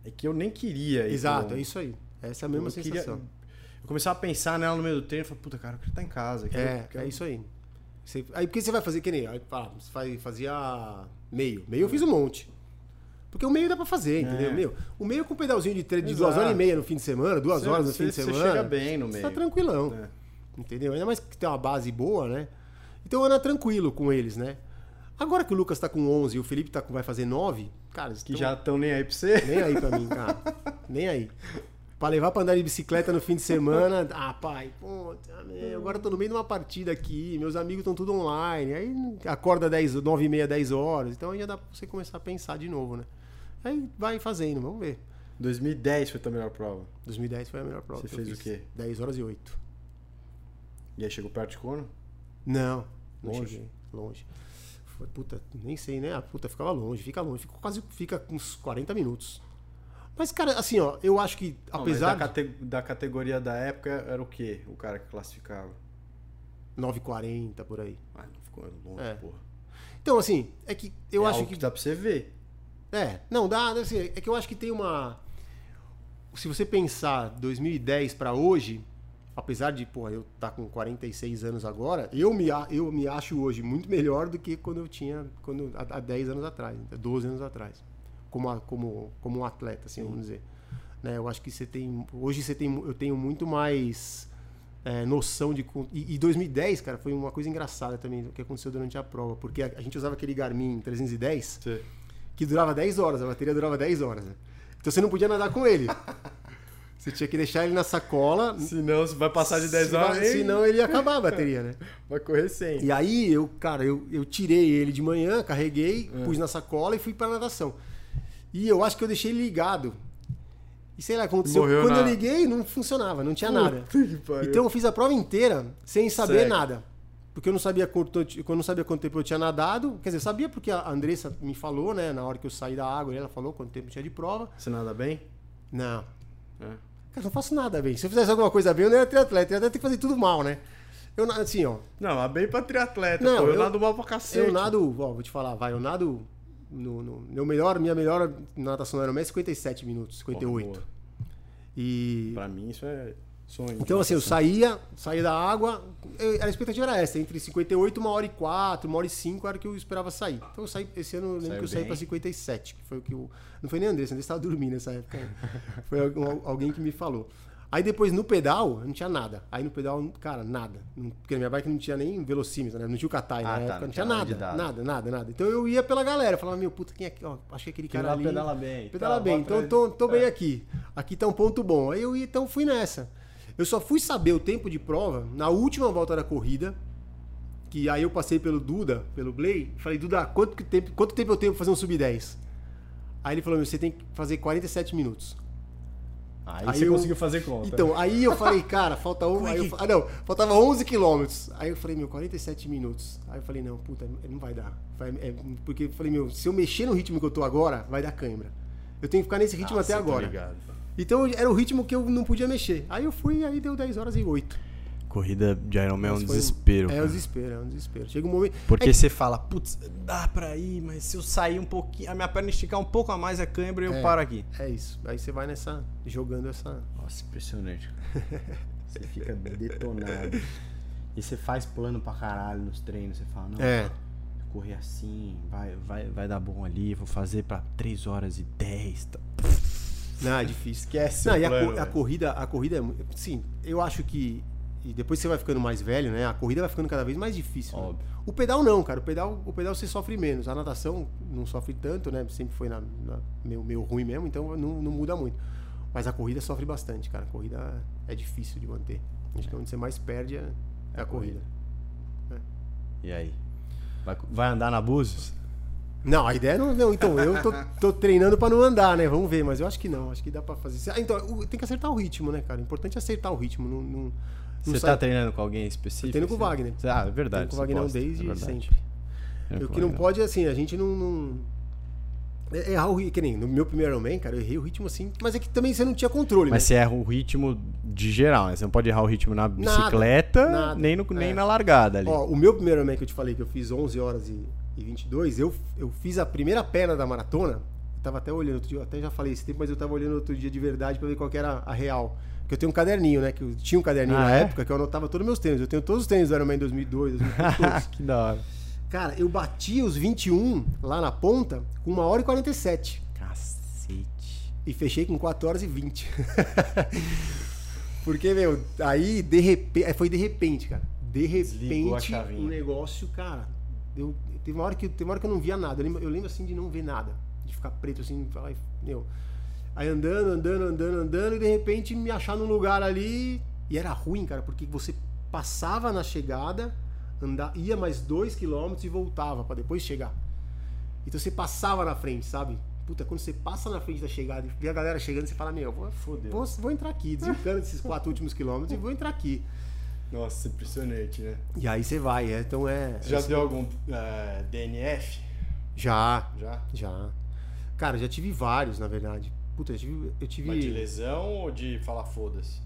é que eu nem queria ir Exato, é isso aí. Essa é a mesma eu queria- sensação. Eu começava a pensar nela no meio do treino e falei, puta, cara, eu queria estar em casa. eu É, quero- é isso aí. Você- aí porque você vai fazer que nem. Aí, ah, você faz- fazia meio. Meio eu fiz um monte. Porque o meio dá pra fazer, entendeu? É. Meu, o meio com um pedalzinho de, tre- de duas horas e meia no fim de semana, duas Você- horas no você- fim de você semana. chega bem no Você meio. tá tranquilão. É. Entendeu? Ainda mais que tem uma base boa, né? Então anda tranquilo com eles, né? Agora que o Lucas tá com 11 e o Felipe tá com, vai fazer 9, cara, eles Que tão já estão nem aí pra você. nem aí pra mim, cara. nem aí. Pra levar pra andar de bicicleta no fim de semana, [laughs] ah, pai, puta, meu, agora eu tô no meio de uma partida aqui, meus amigos estão tudo online, aí acorda 10, 9 e meia, 10 horas, então aí já dá pra você começar a pensar de novo, né? Aí vai fazendo, vamos ver. 2010 foi a tua melhor prova. 2010 foi a melhor prova. Você fez o quê? 10 horas e 8. E aí chegou perto de Kona? Não, não Longe? cheguei. Longe. Foi, puta, nem sei, né? A puta ficava longe, fica longe, fica quase fica uns 40 minutos. Mas, cara, assim, ó, eu acho que, Não, apesar da, cate- da categoria da época era o quê? O cara que classificava? de 9,40 por aí. Ah, não ficou longe, É. porra. Então, assim, é que eu É acho que. que dá pra você ver. É, não, dá, assim, é que eu acho que tem uma. Se você pensar 2010 pra hoje, apesar de, pô, eu tá com 46 anos agora, eu me, eu me acho hoje muito melhor do que quando eu tinha quando, há, há 10 anos atrás, há 12 anos atrás. Como, a- como, como um atleta, assim, vamos dizer. Né, eu acho que você tem. Hoje você tem. Eu tenho muito mais é, noção de. E, e 2010, cara, foi uma coisa engraçada também que aconteceu durante a prova. Porque a, a gente usava aquele Garmin 310 Você- que durava 10 horas, a bateria durava 10 horas. né? Então você não podia nadar com ele. [laughs] Você tinha que deixar ele na sacola. Senão vai passar de 10 se- horas, nem- Senão ele ia acabar a bateria, né? [laughs] vai correr sem. E aí eu, cara, eu, eu tirei ele de manhã, carreguei, É. pus na sacola e fui pra natação. E eu acho que eu deixei ele ligado. E sei lá, aconteceu. Morreu Quando na- eu liguei, não funcionava, não tinha nada. Puta pariu. Então eu fiz a prova inteira sem saber Segue. nada. Porque eu não sabia quanto, eu não sabia quanto tempo eu tinha nadado. Quer dizer, eu sabia porque a Andressa me falou, né? Na hora que eu saí da água, ela falou quanto tempo tinha de prova. Você nada bem? Não. É. Cara, eu não faço nada bem. Se eu fizesse alguma coisa bem, eu não ia ter atleta. Eu ia ter que fazer tudo mal, né? Eu, assim, ó. Não, mas bem pra triatleta, Não, pô. Eu, eu- nado mal pra cacete. Eu nado, ó, vou te falar, vai, eu nado. No, no- meu melhor, minha melhor natação no Ironman é 57 minutos, 58. Porra, boa. E. Pra mim isso é sonho. Então, assim, eu saía, saía da água, eu- a expectativa era essa, entre 58, uma hora e 4, uma hora e 5 era o que eu esperava sair. Então eu saí, esse ano eu lembro Saiu que eu saí bem. pra 57, que foi o que eu. Não foi nem André, André estava dormindo nessa época. [laughs] foi alguém que me falou. Aí depois no pedal, não tinha nada. Aí no pedal, cara, nada. Porque na minha bike não tinha nem velocímetro, né? Não tinha o Katai Ah, na tá, época, não tinha nada nada, nada, nada. Então eu ia pela galera, falava, meu, puta, quem é que, ó, achei aquele Aquele cara ali. pedala bem. Pedala Tá, bem, então tô, tô bem É. aqui. Aqui tá um ponto bom. Aí eu ia, então fui nessa. Eu só fui saber o tempo de prova na última volta da corrida, que aí eu passei pelo Duda, pelo Gley, falei, Duda, quanto, que tempo, quanto tempo eu tenho pra fazer um sub-10? Aí ele falou, meu, você tem que fazer 47 minutos. Aí, Aí você eu- conseguiu fazer conta. Então, aí eu falei, cara, falta um. É aí eu que- fa- ah, não, faltava 11 quilômetros. Aí eu falei, meu, 47 minutos. Aí eu falei, não, puta, não vai dar. Vai- é, porque eu falei, meu, se eu mexer no ritmo que eu tô agora, vai dar cãibra. Eu tenho que ficar nesse ritmo Nossa, até eu tô agora. ligado. Então era o ritmo que eu não podia mexer. Aí eu fui, aí deu 10 horas e 8. Corrida de Ironman é um desespero. É cara. um desespero, é um desespero. Chega um momento. Porque é, você fala, putz, dá pra ir, mas se eu sair um pouquinho, a minha perna esticar um pouco a mais a cãibra, eu É. paro aqui. é isso. Aí você vai nessa. jogando essa. Nossa, impressionante. [laughs] você fica detonado. E você faz plano pra caralho nos treinos. Você fala, não, É. correr assim, vai, vai, vai dar bom ali, vou fazer pra 3 horas e 10. Tá. Não, é difícil. Esquece Não, e a, plano, a velho. corrida, a corrida é. Sim, eu acho que. E depois você vai ficando mais velho, né? A corrida vai ficando cada vez mais difícil. né? O pedal não, cara. O pedal, o pedal você sofre menos. A natação não sofre tanto, né? Sempre foi na, na- meio, meio ruim mesmo, então não, não muda muito. Mas a corrida sofre bastante, cara. A corrida é difícil de manter. Acho que onde você mais perde é, é a corrida. E aí? Vai, vai andar na Búzios? Não, a ideia não. não então, eu tô, tô treinando pra não andar, né? Vamos ver, mas eu acho que não. Acho que dá pra fazer. Ah, Então, tem que acertar o ritmo, né, cara? O importante é acertar o ritmo. Não, não, Você sai- tá treinando com alguém específico? Eu treino com o assim? Wagner. Ah, é verdade. Treino com o Vagnão gosta, desde é sempre. O que não pode, assim, a gente não. não... é- Errar o ritmo. Que nem no meu primeiro Ironman, cara, eu errei o ritmo assim. Mas é que também você não tinha controle, Mas né? você erra o ritmo de geral, né? Você não pode errar o ritmo na Nada, bicicleta, nada. nem, no, nem É. na largada ali. Ó, o meu primeiro Ironman que eu te falei que eu fiz 11 horas e, e 22, eu, eu fiz a primeira perna da maratona. Eu tava até olhando outro dia, eu até já falei esse tempo, mas eu tava olhando outro dia de verdade pra ver qual que era a real. Porque eu tenho um caderninho, né? Que eu tinha um caderninho Ah, na é? época que eu anotava todos os meus tênis. Eu tenho todos os tênis do Ironman 2002, 2003, todos. que da hora. Cara, eu bati os 21 lá na ponta com 1 hora e 47. Cacete. E fechei com 4 horas e 20. [laughs] Porque, meu, aí de repente. Foi de repente, cara. De repente, o negócio, cara. Eu, teve, uma hora que, teve uma hora que eu não via nada. Eu lembro, eu lembro, assim de não ver nada. De ficar preto assim, falar, meu. Aí andando, andando, andando, andando, e de repente me achar num lugar ali. E era ruim, cara, porque você passava na chegada, anda, ia mais dois quilômetros e voltava pra depois chegar. Então você passava na frente, sabe? Puta, quando você passa na frente da chegada e vê a galera chegando, você fala, meu, vou, vou, vou entrar aqui, desencando esses quatro últimos quilômetros e vou entrar aqui. Nossa, impressionante, né? E aí você vai, é, então é. Já é- deu algum eh, DNF? Já, Já? já. Cara, já tive vários, na verdade. Puta, eu tive. Eu tive... Mas de lesão ou de falar foda-se?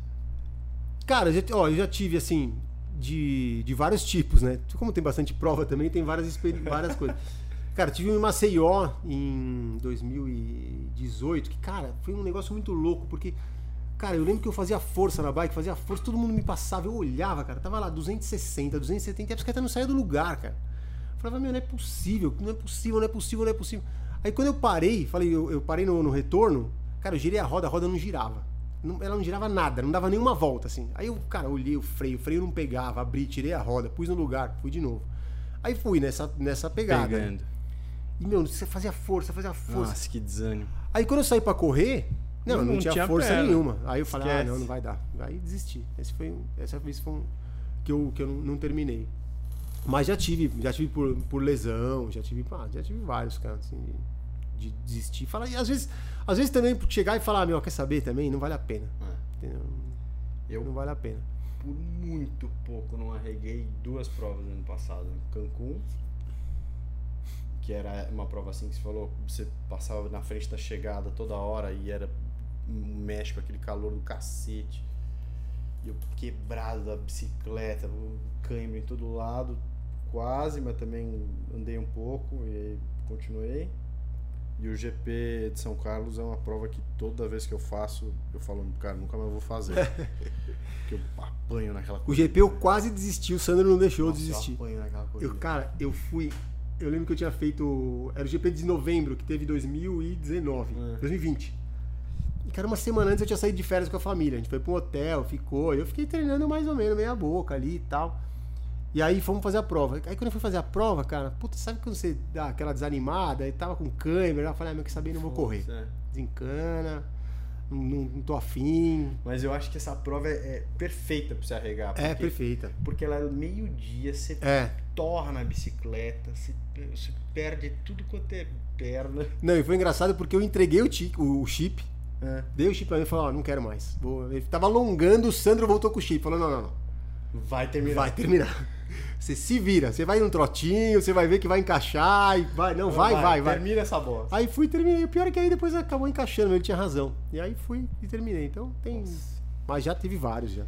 Cara, eu já, ó, eu já tive, assim, de, de vários tipos, né? Como tem bastante prova também, tem várias, [laughs] várias coisas. Cara, tive um em Maceió em 2018, que, cara, foi um negócio muito louco, porque, cara, eu lembro que eu fazia força na bike, fazia força, todo mundo me passava, eu olhava, cara, tava lá 260, 270, e a bicicleta não saía do lugar, cara. Eu falava, meu, não é possível, não é possível, não é possível, não é possível. Aí quando eu parei, falei, eu, eu parei no, no retorno, cara, eu girei a roda, a roda não girava. Não- ela não girava nada, não dava nenhuma volta, assim. Aí eu, cara, olhei o freio, o freio não pegava, abri, tirei a roda, pus no lugar, fui de novo. Aí fui nessa, nessa pegada. Pegando. E, meu, você fazia força, fazia força. Nossa, que desânimo. Aí quando eu saí pra correr, não, Não- não, tinha, tinha força perna. nenhuma. Aí eu falei, ah, Esquece. não, não vai dar. Aí desisti. Esse foi, um- essa vez foi um que eu, que eu não, não terminei. Mas já tive, já tive por, por lesão, já tive, pá, já tive vários, cara, assim, de, de desistir. Fala, e às vezes, às vezes também chegar e falar, meu, quer saber também? Não vale a pena. Entendeu? Eu, Não vale a pena. por muito pouco, não arreguei duas provas no ano passado. Em Cancún, que era uma prova assim que você falou, você passava na frente da chegada toda hora e era México, aquele calor do cacete. E eu quebrado da bicicleta, cãibra em todo lado, quase, mas também andei um pouco e continuei. E o GP de São Carlos é uma prova que toda vez que eu faço, eu falo, cara, nunca mais vou fazer. [laughs] Porque eu apanho naquela O corrida. GP eu quase desisti, o Sandro não deixou eu Nossa, desistir. Eu apanho naquela corrida. Eu, cara, eu fui. Eu lembro que eu tinha feito. Era o GP de novembro, que teve 2019. É. 2020. E, cara, uma semana antes eu tinha saído de férias com a família. A gente foi pra um hotel, ficou. Eu fiquei treinando mais ou menos, meia boca ali e tal. E aí fomos fazer a prova. Aí quando eu fui fazer a prova, cara, puta, sabe quando você dá aquela desanimada e tava com câmera? Eu falei, ah, meu, que saber, não vou correr. É. Desencana, não, não, tô afim. Mas eu acho que essa prova é, é perfeita pra você arregar. É, porque- perfeita. Porque ela é meio-dia, você É. torra na bicicleta, você, você perde tudo quanto é perna. Não, e foi engraçado porque eu entreguei o, o chip, É. dei o chip pra mim e falei, ó, não quero mais. Vou... Ele tava alongando, o Sandro voltou com o chip. Falou, não, não, não. Vai terminar. Vai terminar. [laughs] Você se vira, você vai num trotinho, você vai ver que vai encaixar e vai. Não, vai, vai, vai. Termina essa bosta. Aí fui e terminei. O pior é que aí depois acabou encaixando, ele tinha razão. E aí fui e terminei. Então tem. Mas já teve vários já.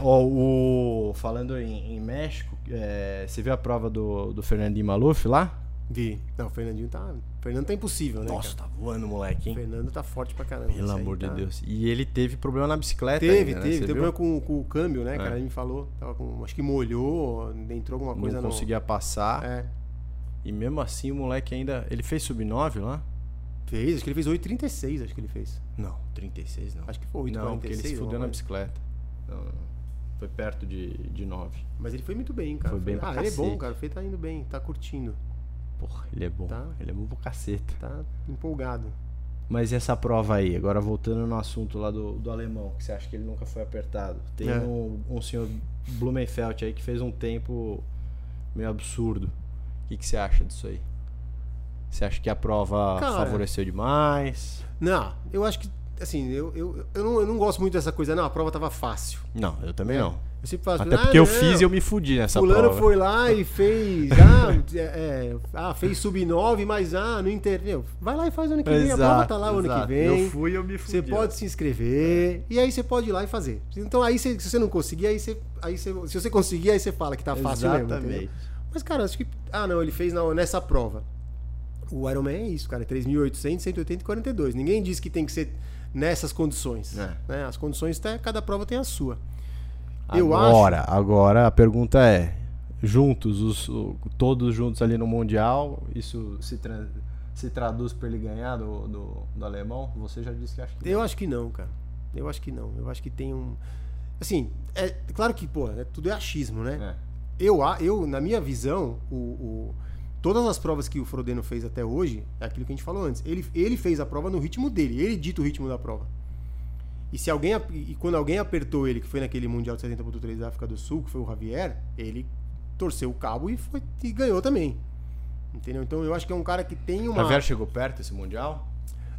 Ó, o, falando em, em México, é, você viu a prova do, do Fernandinho Maluf lá? Vi. Não, o Fernandinho tá. O Fernando tá impossível, né? Nossa, cara? tá voando, moleque, O hein? Fernando tá forte pra caramba. Pelo amor de tá- Deus. E ele teve problema na bicicleta. Teve, ainda, né? teve. Você Teve viu? problema com, com o câmbio, né, É. cara? Ele me falou. Tava com, acho que molhou, entrou alguma coisa Não conseguia passar. É. E mesmo assim o moleque ainda. Ele fez sub-9 lá? Fez, acho que ele fez 8,36, acho que ele fez. Não, 36 não. Acho que foi 8,46. Não, porque ele se fudeu na bicicleta. Não, não. Foi perto de, de 9. Mas ele foi muito bem, cara. Foi bem pra Ah, ele é bom, cara. O Fê tá indo bem, tá curtindo. Porra, ele é bom. Tá. Ele é bom pra caceta. Tá empolgado. Mas e essa prova aí? Agora voltando no assunto lá do, do alemão, que você acha que ele nunca foi apertado. Tem É. um, um senhor Blumenfeld aí que fez um tempo meio absurdo. O que, que você acha disso aí? Você acha que a prova Cara. favoreceu demais? Não, eu acho que, assim, eu, eu, eu, não, eu não gosto muito dessa coisa, não, a prova tava fácil. Não, eu também não. Eu sempre falo, Até ah, porque eu não, fiz e eu me fudi nessa Fulano prova. foi lá e fez. [laughs] Ah, é, é, ah fez sub-9, mas ah, não entendeu. Vai lá e faz ano que vem. a prova tá lá o ano que exato. vem. Eu fui e eu me fudi. Você pode se inscrever e aí você pode ir lá e fazer. Então aí você- se você não conseguir, aí você, aí você, se você conseguir, aí você fala que tá fácil mesmo. Exatamente. entendeu? Mas cara, acho que ah não, ele fez na- nessa prova. O Ironman é isso, cara, é 3.800, 180 e 42. Ninguém diz que tem que ser nessas condições. É. né? As condições, tá- cada prova tem a sua. Eu agora, agora a pergunta é: juntos, os, todos juntos ali no Mundial, isso se, tra- se traduz para ele ganhar do, do, do alemão? Você já disse que acha que Eu acho que não, cara. Eu acho que não. Eu acho que tem um. Assim, é claro que, pô, né, tudo é achismo, né? não. É. Eu, eu, na minha visão, o, o- todas as provas que o Frodeno fez até hoje, é aquilo que a gente falou antes. Ele, ele fez a prova no ritmo dele, ele dita o ritmo da prova. E se alguém e quando alguém apertou ele, que foi naquele Mundial de 70.3 da África do Sul, que foi o Javier, ele torceu o cabo e, foi, e ganhou também. Entendeu? Então eu acho que é um cara que tem uma. Javier chegou perto esse Mundial?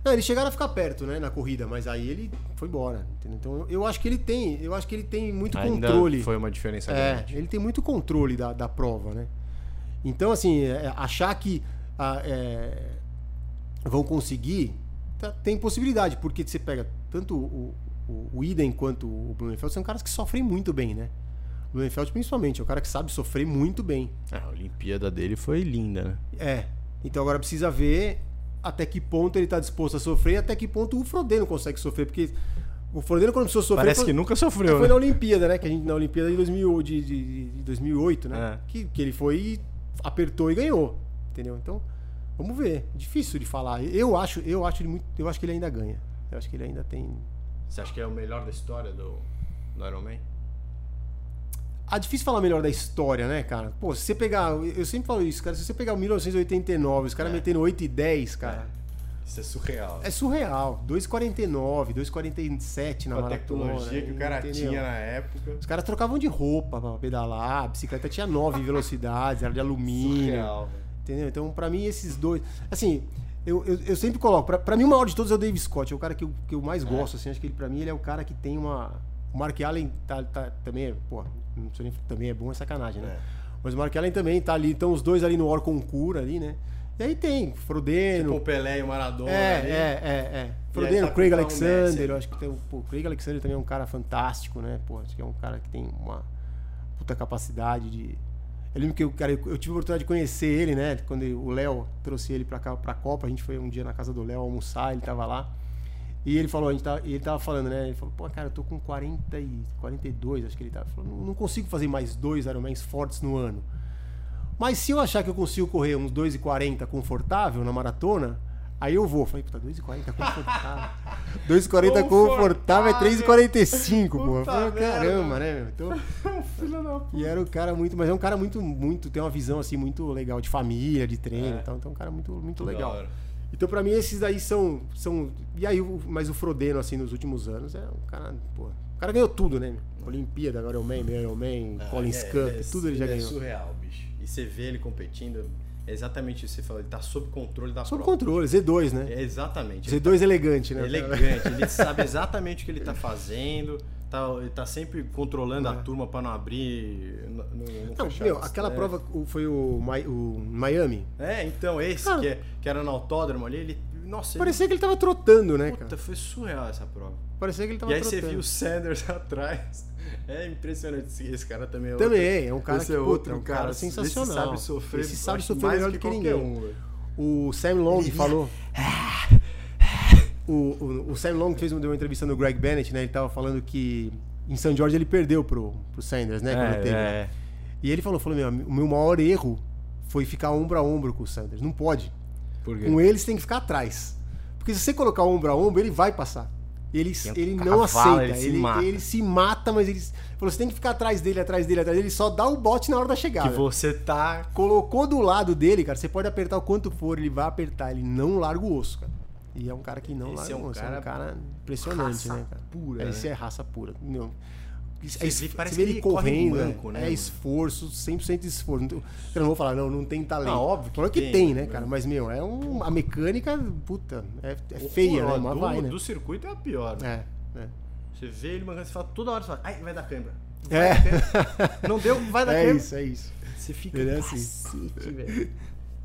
Não, eles chegaram a ficar perto, né, na corrida, mas aí ele foi embora, entendeu? Então eu- eu acho que ele tem, eu acho que ele tem muito Ainda controle. foi uma diferença É, grande. ele tem muito controle da, da prova, né? Então, assim, é, achar que ah, é, vão conseguir, tá- tem possibilidade, porque você pega tanto o, o, o Iden quanto o Blumenfeld, são caras que sofrem muito bem, né? O Blumenfeld, principalmente, é um cara que sabe sofrer muito bem. É, a Olimpíada dele foi linda, né? É. Então agora precisa ver até que ponto ele está disposto a sofrer e até que ponto o Frodeno consegue sofrer, porque o Frodeno quando precisou sofrer Parece foi, que nunca sofreu, foi né? na Olimpíada, né? Que a gente na Olimpíada de, 2000, de, de, de 2008, né? É. Que, que ele foi apertou e ganhou, entendeu? Então vamos ver. Difícil de falar. Eu acho, eu acho ele muito, eu acho que ele ainda ganha. Eu acho que ele ainda tem. Você acha que é o melhor da história do, do Iron Man? Ah, difícil falar melhor da história, né, cara? Pô, se você pegar. Eu sempre falo isso, cara. Se você pegar o 1989, os caras É. metendo 8 e 10, cara. Isso é surreal. É surreal. 2,49, 2,47 na a maratona. tecnologia que o cara entendeu? tinha na época. Os caras trocavam de roupa pra pedalar, a bicicleta tinha 9 [laughs] velocidades, era de alumínio. Surreal. Entendeu? Então, pra mim, esses dois. Assim, eu, eu, eu sempre coloco. Pra, pra mim, o maior de todos é o Dave Scott. É o cara que eu, que eu mais gosto. Assim, acho que ele, pra mim, ele é o cara que tem uma. O Mark Allen tá, tá- também é. Pô, não sei nem, também é bom, é sacanagem, né? É. Mas o Mark Allen também tá ali. Então, os dois ali no Orconcura ali, né? E aí tem Frodeno. Tipo o Pelé e o Maradona. É, é, é, é. aí Frodeno, tá Craig Alexander, eu acho que tem o pô, Craig Alexander também é um cara fantástico, né? Pô, acho que é um cara que tem uma puta capacidade de. Eu lembro que eu, cara, eu, tive a oportunidade de conhecer ele, né? Quando o Léo trouxe ele pra cá, pra Copa, a gente foi um dia na casa do Léo almoçar, ele tava lá. E ele falou, a gente tava, e ele tava falando, né? Ele falou, pô, cara, eu tô com 40 e 42, acho que ele tava. Ele falou, não, não consigo fazer mais dois Ironmans fortes no ano. Mas se eu achar que eu consigo correr uns 2,40 confortável na maratona, Aí eu vou. Falei, puta, 2,40 confortável. [laughs] 2,40 confortável é 3,45, pô. Falei, caramba, né? meu? Então, [laughs] e era um cara muito, mas é um cara muito, muito, tem uma visão assim muito legal de família, de treino É. e tal. Então, é um cara muito, muito legal. Então, pra mim, esses daí são. são e aí, mas o Frodeno, assim, nos últimos anos, é um cara. Pô, o cara ganhou tudo, né? meu? Olimpíada, agora é o Man, Man, Man, Collins É, Cup, é, tudo ele já é ganhou. surreal, bicho. E você vê ele competindo, é exatamente isso que você falou, ele tá sob controle da Sob prova. controle, Z2, né? É exatamente. Ele Z2 elegante, né? elegante, ele [laughs] sabe exatamente o que ele tá fazendo, tá, ele tá sempre controlando a É. turma pra não abrir. Não, não, não meu, aquela é. prova foi o, o Miami. É, então, esse Cara. que, é- que era no autódromo ali, ele. Nossa, Parecia que ele tava trotando, né, ele. Puta, cara? foi surreal essa prova. Parecia que ele tava E aí trotando. você viu o Sanders [laughs] atrás. [laughs] É impressionante. Esse- Esse cara também é outro. Também, é um cara Esse que é puta, outro é um cara, esse sensacional. sabe sofrer, Esse sabe sofrer mais melhor do que qualquer ninguém. um. O Sam Long falou. [laughs] O, o, o Sam Long fez uma, deu uma entrevista no Greg Bennett, né? Ele tava falando que em St. George ele perdeu pro, pro Sanders, né? quando teve. é. E ele falou, falou, meu, o meu maior erro foi ficar ombro a ombro com o Sanders. Não pode. Com ele você tem que ficar atrás. Porque se você colocar ombro a ombro, ele vai passar. Ele, um ele não cavalo, aceita. ele se ele, mata. ele se mata, mas ele falou: você tem que ficar atrás dele, atrás dele, atrás dele. Ele só dá o bote na hora da Que chegada. você tá. Colocou do lado dele, cara. Você pode apertar o quanto for, ele vai apertar. Ele não larga o osso, cara. E é um cara que não Esse larga é um o osso. é cara um cara impressionante, raça né, cara? pura, Esse né? é raça pura. Não. Você é vê, parece você vê que ele ele corre correndo, manco, é, né, é esforço, 100% de esforço. Tem- Eu não vou falar, não, não tem talento. Não, óbvio Claro que tem, tem, né, né? cara? Mas, meu, é um, a mecânica, puta, é, é feia, Pô, né? Mas do, vai, né? do circuito é a pior. É, é. Você vê ele mancando, você fala toda hora, você fala, ai, vai dar câimbra. É. Não deu, vai dar [laughs] É câimbra. isso, é isso. Você fica Ele é assim. velho.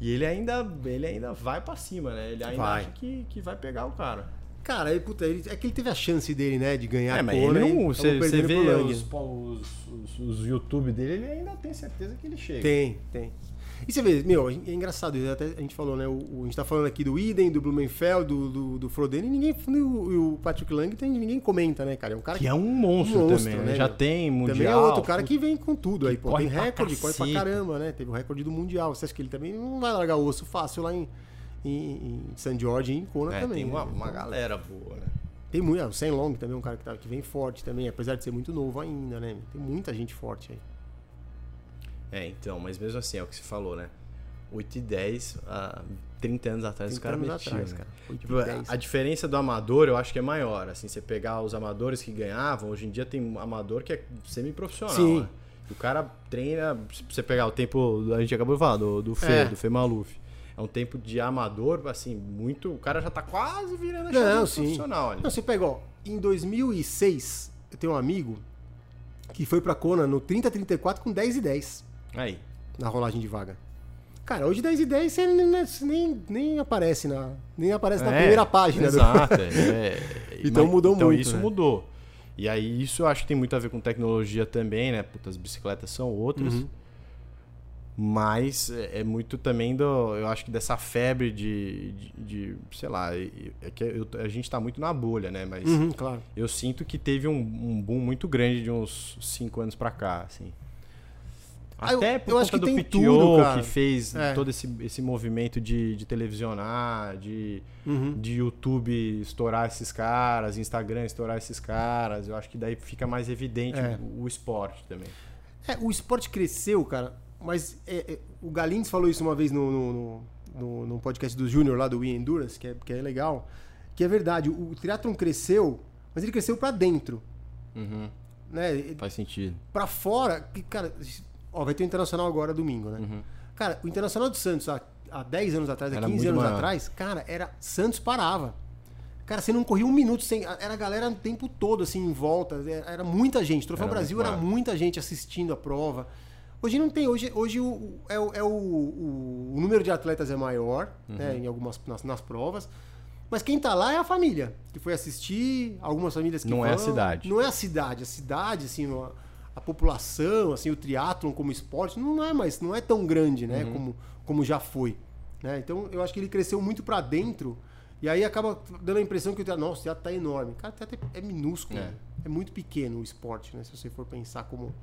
E ele ainda, ele ainda vai pra cima, né? Ele ainda Vai. acha que, que vai pegar o cara. Cara, ele, puta, ele, é que ele teve a chance dele, né, de ganhar É, mas ele não. Você, você vê os, os, os, os YouTube dele, ele ainda tem certeza que ele chega. Tem, tem. E você vê, meu, é engraçado, até a gente falou, né? O, o- a gente tá falando aqui do Iden, do Blumenfeld, do, do, do Frodeno, e ninguém. E o, o Patrick Lang tem, ninguém comenta, né, cara? É um cara Que é um monstro, monstro, também, né, né? Já meu? tem mundial. Também é outro cara que vem com tudo aí, que pô. Tem recorde, corre pra caramba, né? Teve o recorde do Mundial. Você acha que ele também não vai largar o osso fácil lá em, em, em St. George e em Kona É, também. tem uma, né? uma galera boa, né? Tem muito. ah, O Sam Long também é um cara que, tá, que vem forte também, apesar de ser muito novo ainda, né? Tem muita gente forte aí. É, então, mas mesmo assim, é o que você falou, né? 8 e 10, há 30 anos atrás, os 30 caras anos metiam, atrás, né? cara. 8 Tipo, e 10. a diferença do amador eu acho que é maior. Assim, você pegar os amadores que ganhavam, hoje em dia tem um amador que é semi-profissional. Sim. Né? O cara treina. Se você pegar o tempo. A gente acabou de falar, do, do Fê, É. do Fê Maluf. É um tempo de amador, assim, muito. O cara já tá quase virando a Não, chave sim. profissional ali. Não, você pega, ó, em 2006, eu tenho um amigo que foi pra Kona no 30-34 com 10 e 10 Aí. na rolagem de vaga. Cara, hoje 10 e 10 você nem, você nem, nem aparece na, nem aparece na É, primeira página. do- Exato. [laughs] é. Então Mas- mudou então muito, isso né? mudou. E aí isso eu acho que tem muito a ver com tecnologia também, né? Puta, as bicicletas são outras. Uhum. Mas é é muito também do. Eu acho que dessa febre de. de, de, sei lá, é que eu- a gente tá muito na bolha, né? Mas Uhum, claro. eu sinto que teve um, um boom muito grande de uns 5 anos pra cá, assim. Ah, eu- Até por eu conta acho que do tem PTO, tudo, que fez É. todo esse, esse movimento de, de televisionar, de, Uhum. de YouTube estourar esses caras, Instagram estourar esses caras. Eu acho que daí fica mais evidente É. o, o esporte também. É, o esporte cresceu, cara, mas é, é, o Galindes falou isso uma vez no, no, no, no- podcast do Júnior lá do We Endurance, que é, que é legal, que é verdade, o, o triatlon cresceu, mas ele cresceu pra dentro, né? Ele- Faz sentido. Pra fora, que, cara, ó, vai ter o Internacional agora domingo, né? Uhum. Cara, o Internacional de Santos há, há 10 anos atrás, há Era 15 muito anos maior. atrás, cara, era Santos parava. Cara, você não corria um minuto sem. Era a galera o tempo todo, assim, em volta. Era, era muita gente. Troféu Era Brasil era muita gente assistindo a prova. Hoje não tem. Hoje, hoje o, é, é o, o- o número de atletas é maior, Uhum. né, em algumas nas, nas provas. Mas quem tá lá é a família, que foi assistir, algumas famílias que Não é a vão. cidade. Não é a cidade. A cidade, assim, a, a população, assim, o triatlon como esporte, não é mais, não é tão grande, né, Uhum. como, como já foi. Né? Então, eu acho que ele cresceu muito pra dentro, e aí acaba dando a impressão que o teatro, nossa, o teatro tá enorme. Cara, o teatro é, é minúsculo, É. é. muito pequeno o esporte, né, se você for pensar como,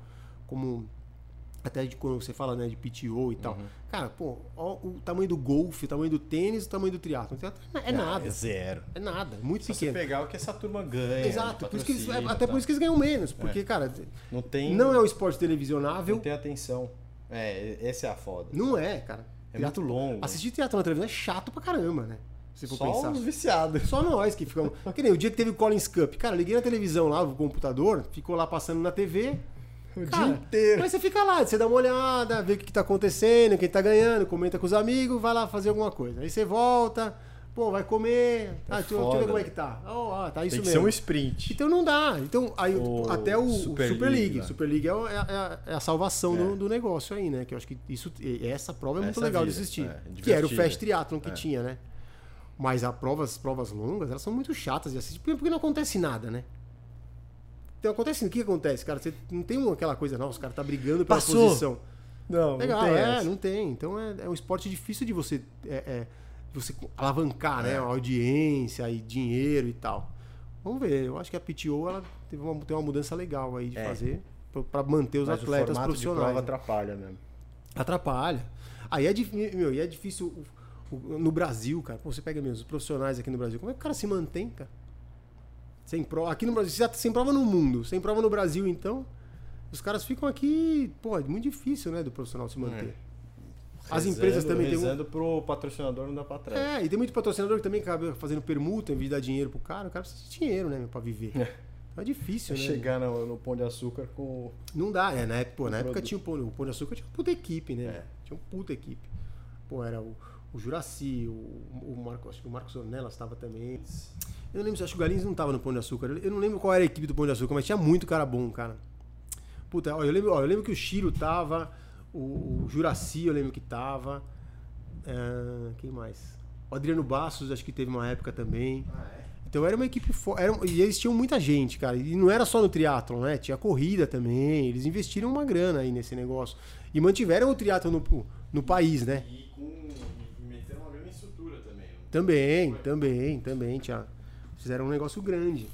como Até de quando você fala né, de PTO e tal. Uhum. Cara, pô, ó, o tamanho do golfe, o tamanho do tênis, o tamanho do triatlo. O triatlo É nada. É zero. É nada, é muito Se você pequeno. pegar o que essa turma ganha. Exato, por eles- patrocínio, até por isso que eles ganham menos. Porque, cara, Não tem. não é um esporte Não televisionável. tem atenção. É, essa é a foda. Não é, cara. É muito longo. Assistir teatro na televisão é chato pra caramba, né? Se for Só pensar. os viciados. Só nós que ficamos. [laughs] Que nem o dia que teve o Collins Cup. Cara, liguei na televisão lá, o computador, ficou lá passando na TV. O Cara, dia inteiro. Mas você fica lá, você dá uma olhada, vê o que, que tá acontecendo, quem tá ganhando, comenta com os amigos, vai lá fazer alguma coisa. Aí você volta, pô, vai comer. Ah, deixa, eu- ver como é que tá. Oh, ah, tá isso Tem que mesmo. ser um sprint. Então não dá. Então, aí, O até o Super Super, League, League. né? Super League é, é a- é a salvação É. do, do negócio aí, né? Que eu acho que isso, essa prova é muito Essa legal de vida, assistir. é, que era o. Fast Triathlon que É. tinha, né? Mas as provas, provas longas, elas são muito chatas de assistir, porque não acontece nada, né? Então acontece, o que acontece, cara? Você não tem uma- aquela coisa, não, os caras tá brigando pela Passou. posição. Não, Legal, não tem é, essa. não tem. Então é, é um esporte difícil de você, é, é, de você alavancar, É. né? A audiência e dinheiro e tal. Vamos ver. Eu acho que a PTO ela teve uma, tem uma mudança legal aí de É. fazer pra manter os Mas atletas o formato de profissionais. prova né? atrapalha mesmo. Atrapalha. Aí é difícil, meu, é difícil no Brasil, cara. Pô, você pega mesmo os profissionais aqui no Brasil. Como é que o cara se mantém, cara? Sem prova. Aqui no Brasil, você já tá sem prova no mundo, sem prova no Brasil, então. Os caras ficam aqui, pô, é muito difícil, né, do profissional se manter. As Rezando- empresas também têm um- Rezando pro patrocinador não dar pra trás. É, e tem muito patrocinador que também acaba fazendo permuta em vez de dar dinheiro pro cara. O cara precisa de dinheiro, né, pra viver. É. Então é difícil, né? Chegar no, no Pão de Açúcar com. Não dá, é, na época, pô, na Um época tinha o Pão, o Pão de Açúcar, tinha uma puta equipe, né? É. Tinha uma puta equipe. Pô, era o, o Juraci, o, o Marco, acho que o Marcos Ornelas estava também. Eu não lembro, acho que o Galinhos não tava no Pão de Açúcar. Eu não lembro qual era a equipe do Pão de Açúcar, mas tinha muito cara bom, cara. Puta, ó, eu lembro, ó, eu lembro que o Chiro tava, o, o Juraci eu lembro que tava. Ah, quem mais? O Adriano Bassos, acho que teve uma época também. Então era uma equipe forte. E eles tinham muita gente, cara. E não era só no triatlon, né? Tinha corrida também. Eles investiram uma grana aí nesse negócio. E mantiveram o triatlon no, no país, né? E, com, e meteram uma grande estrutura também. Também, também, também, tinha. Fizeram um negócio grande.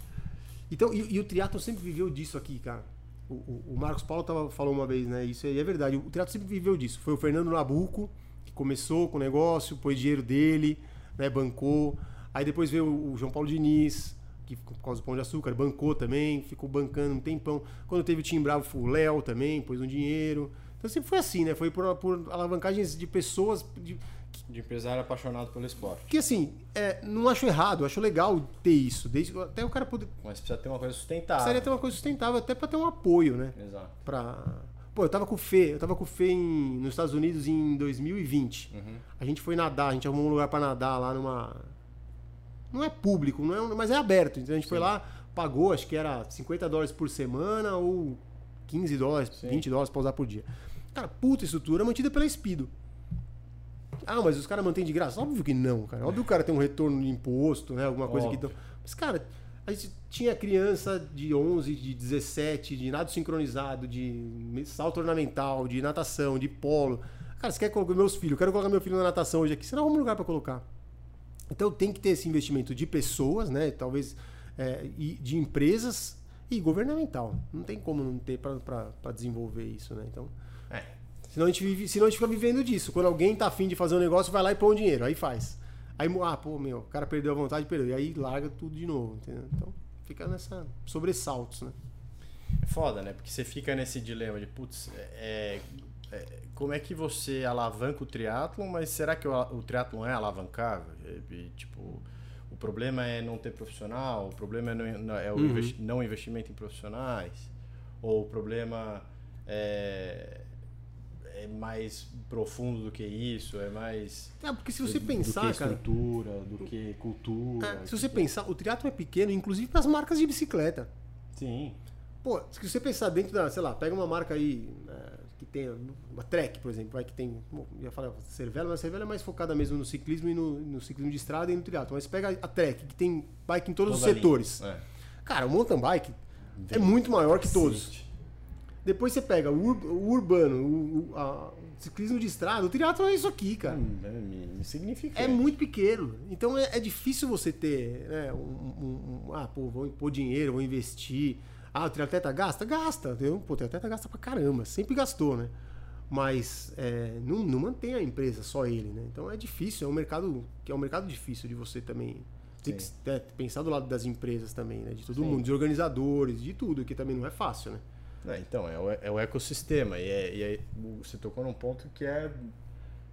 Então, e, e o triatlon sempre viveu disso aqui, cara. O, o- o Marcos Paulo tava, falou uma vez, né? Isso aí é verdade. O triatlon sempre viveu disso. Foi o Fernando Nabuco que começou com o negócio, pôs dinheiro dele, né? Bancou. Aí depois veio o, o João Paulo Diniz, que por causa do Pão de Açúcar, bancou também, ficou bancando um tempão. Quando teve o Tim Bravo, foi o Léo também, pôs um dinheiro. Então sempre foi assim, né? Foi por, por alavancagens de pessoas, de, De empresário apaixonado pelo esporte. que assim, é, não acho errado, acho legal ter isso. Desde, até o cara poder. Mas precisa ter uma coisa sustentável. Precisaria ter uma coisa sustentável, até pra ter um apoio, né? Exato. Pra... Pô, eu tava com o Fê, eu tava com o Fê em- nos Estados Unidos em 2020. Uhum. A gente foi nadar, a gente arrumou um lugar pra nadar lá numa. Não é público, não é, mas é aberto. Então a gente foi lá, pagou, acho que era 50 dólares por semana ou 15 dólares, Sim. 20 dólares pra usar por dia. Cara, puta estrutura mantida pela Speedo. Ah, mas os caras mantêm de graça? Óbvio que não, cara. Óbvio que o cara tem um retorno de imposto, né? Alguma coisa Óbvio. que. Então... Mas, cara, a gente tinha criança de 11, de 17, de nado sincronizado, de salto ornamental, de natação, de polo. Cara, você quer colocar meus filhos? Eu quero colocar meu filho na natação hoje aqui. Você não arruma um lugar pra colocar. Então tem que ter esse investimento de pessoas, né? Talvez é, e de empresas e governamental. Não tem como não ter para desenvolver isso, né? Então. Senão a gente vive, senão a gente fica vivendo disso. Quando alguém tá afim de fazer um negócio, vai lá e põe o dinheiro, aí faz. Aí, ah, pô, meu, o cara perdeu a vontade, perdeu. E aí larga tudo de novo, entendeu? Então, fica nessa sobressaltos, né? É foda, né? Porque você fica nesse dilema de, putz, é, é, como é que você alavanca o triatlon, mas será que o, o triatlon é alavancável? E, e, tipo, o problema é não ter profissional, o problema é, não, não- é o Uhum. investi- não investimento em profissionais, ou o problema é, é mais profundo do que isso, é mais... É, porque se você do pensar, que cara. estrutura, do que cultura. é, se do você que- pensar, o triatlo é pequeno, inclusive para as marcas de bicicleta. Sim. Pô, se você pensar dentro da, sei lá, pega uma marca aí é, que tem uma Trek, por exemplo, vai que tem, bom, ia falar Cervelo, mas a Cervelo é mais focada mesmo no ciclismo e no, no ciclismo de estrada e no triatlo. Mas pega a Trek, que tem bike em todos Toda os setores. É. Cara, o mountain bike é muito maior que todos. Depois você pega o, ur- o urbano, o, o- a- o ciclismo de estrada, o triatlo é isso aqui, cara. Hum, é, significa. É muito pequeno. Então é, é difícil você ter, né, um, um- um- ah, pô, vou pôr dinheiro, vou investir. Ah, o triatleta gasta? Gasta. Entendeu? Pô, o triatleta gasta pra caramba. Sempre gastou, né? mas é, não, não mantém a empresa só ele, né? Então é difícil, é um mercado que é um mercado difícil de você também tem que é, pensar do lado das empresas também, né? De todo Sim. mundo, de organizadores, de tudo, que também não é fácil, né? É, então, é o, é o ecossistema. E, é, e é- você tocou num ponto que é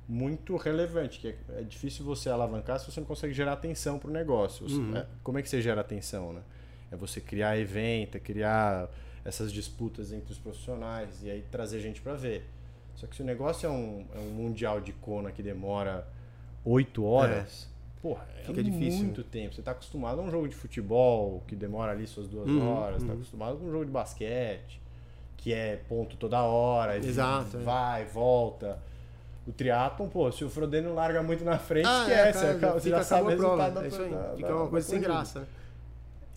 muito relevante, que é, é difícil você alavancar se você não consegue gerar atenção para o negócio. Uhum. é, como é que você gera atenção, né? É você criar evento, é criar essas disputas entre os profissionais e aí trazer gente para ver. Só que se o negócio é um, é um mundial de Kona que demora oito horas, porra, é Fica difícil, muito tempo. Você está acostumado a um jogo de futebol que demora ali suas duas Uhum, horas, está uhum. acostumado com um jogo de basquete que é ponto toda hora, Exato, é. vai, volta. O triatlon, pô, se o Frodeno larga muito na frente, Ah, é, esquece. cara, acaba- você fica- já sabe o resultado da é isso aí, da- fica da- uma coisa sem corrida. graça, né?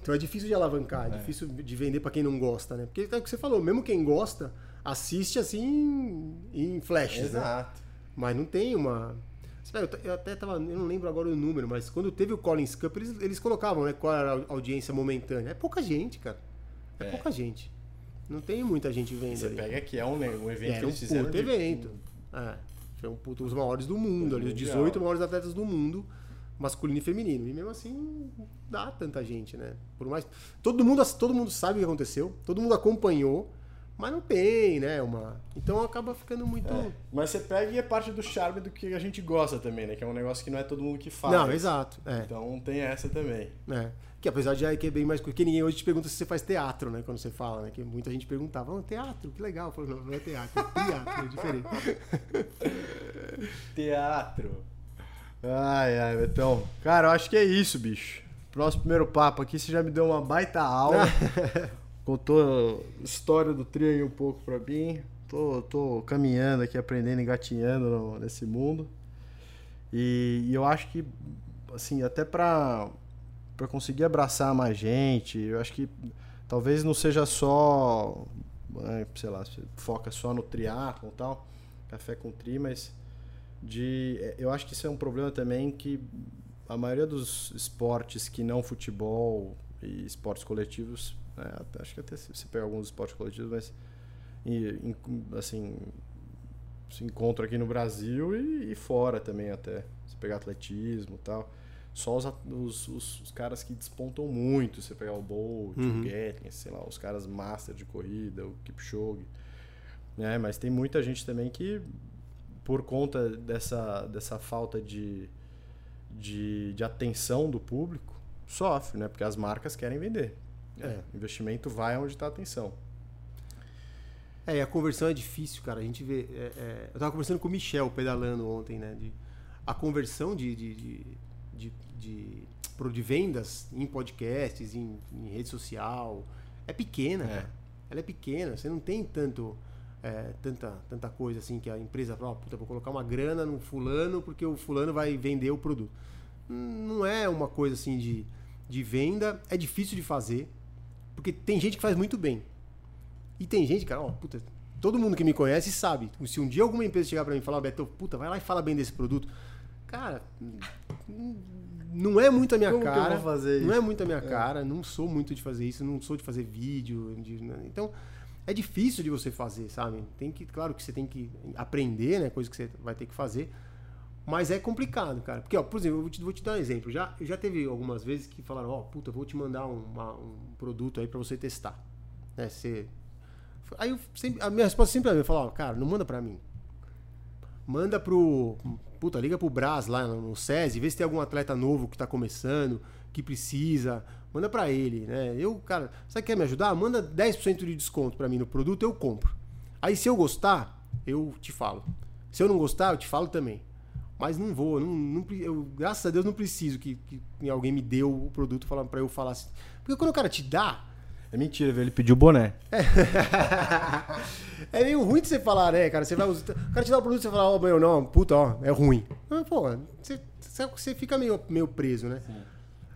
Então é difícil de alavancar, é, difícil de vender pra quem não gosta, né? Porque é o que você falou, mesmo quem gosta, assiste assim em flashes, né? Exato. Mas não tem uma. Eu até tava. Eu não lembro agora o número, mas quando teve o Collins Cup, eles, eles colocavam, né? Qual era a audiência momentânea. É pouca gente, cara. É, É. pouca gente. Não tem muita gente vendo Você ali. pega que é um, ne- um evento É, que um eles fizeram. puto de- evento. É. Foi um puto, os maiores do mundo, ali, os Mundial. 18 maiores atletas do mundo, masculino e feminino. E mesmo assim não dá tanta gente, né? Por mais. Todo mundo, todo mundo sabe o que aconteceu, todo mundo acompanhou, mas não tem, né? Uma. Então acaba ficando muito. É. Mas você pega e é parte do charme do que a gente gosta também, né? Que é um negócio que não é todo mundo que faz. Não, exato. É. Então tem essa também. É. Que apesar de já que é bem mais coisa, que ninguém hoje te pergunta se você faz teatro, né? Quando você fala, né? Que muita gente perguntava, oh, teatro, que legal. Eu falo, não, não é teatro, é teatro, é diferente. [laughs] Teatro. Ai, ai, Betão. Cara, eu acho que é isso, bicho. Nosso primeiro papo aqui, você já me deu uma baita aula. [laughs] Contou a história do trio aí um pouco pra mim. Tô, tô caminhando aqui, aprendendo, engatinhando no- nesse mundo. E, e eu acho que, assim, até pra, pra conseguir abraçar mais gente, eu acho que talvez não seja só, né, sei lá, foca só no triatlon e tal, café com tri, mas de é, eu acho que isso é um problema também que a maioria dos esportes que não futebol e esportes coletivos né, acho que até se você pega alguns esportes coletivos mas e, assim se encontra aqui no Brasil e, e fora também até você pegar atletismo tal só os, os, os- os caras que despontam muito você pegar o Bolt Uhum. o Gatling sei lá os caras master de corrida o Kipchoge né mas tem muita gente também que por conta dessa, dessa falta de, de, de atenção do público, sofre, né? Porque as marcas querem vender. É. O investimento vai onde está a atenção. É, e a conversão é difícil, cara. A gente vê. é, é, eu tava conversando com o Michel pedalando ontem, né? De, a conversão de, de, de, de, de, vendas em podcasts, em, em rede social, é pequena, É. cara. Ela é pequena. Você não tem tanto. é, tanta, tanta coisa assim que a empresa fala, "Ó, puta, vou colocar uma grana no fulano porque o fulano vai vender o produto. Não é uma coisa assim de, de venda, é difícil de fazer, porque tem gente que faz muito bem. E tem gente, cara, ó, puta, todo mundo que me conhece sabe. Se um dia alguma empresa chegar pra mim e falar, Beto, puta, vai lá e fala bem desse produto. Cara, não é muito a minha Como cara. não é muito a minha cara, não sou muito de fazer isso, não sou de fazer vídeo. de- né? então, é difícil de você fazer, sabe? Tem que, claro que você tem que aprender, né? Coisa que você vai ter que fazer. Mas é complicado, cara. Porque, ó, por exemplo, eu vou te, vou te dar um exemplo. Já, já teve algumas vezes que falaram, ó, puta, eu vou te mandar um, uma- um produto aí pra você testar. Né? Você... Aí eu sempre- a minha resposta sempre é falo, ó, cara, não manda pra mim. Manda pro. Puta, liga pro Brás lá no SESI, vê se tem algum atleta novo que tá começando, que precisa. Manda pra ele, né? Eu, cara, que quer me ajudar? Manda 10% de desconto pra mim no produto, eu compro. Aí se eu gostar, eu te falo. Se eu não gostar, eu te falo também. Mas não vou, não, não eu, graças a Deus não preciso que, que alguém me dê o produto falando para eu falar assim. Porque quando o cara te dá, É mentira, velho. Ele pediu boné. [laughs] é meio ruim de você falar, né, cara? Você vai usar, o cara te dá o produto e você fala, ó, meu, não, puta, ó, é ruim. Pô, você, você- fica meio, meio preso, né?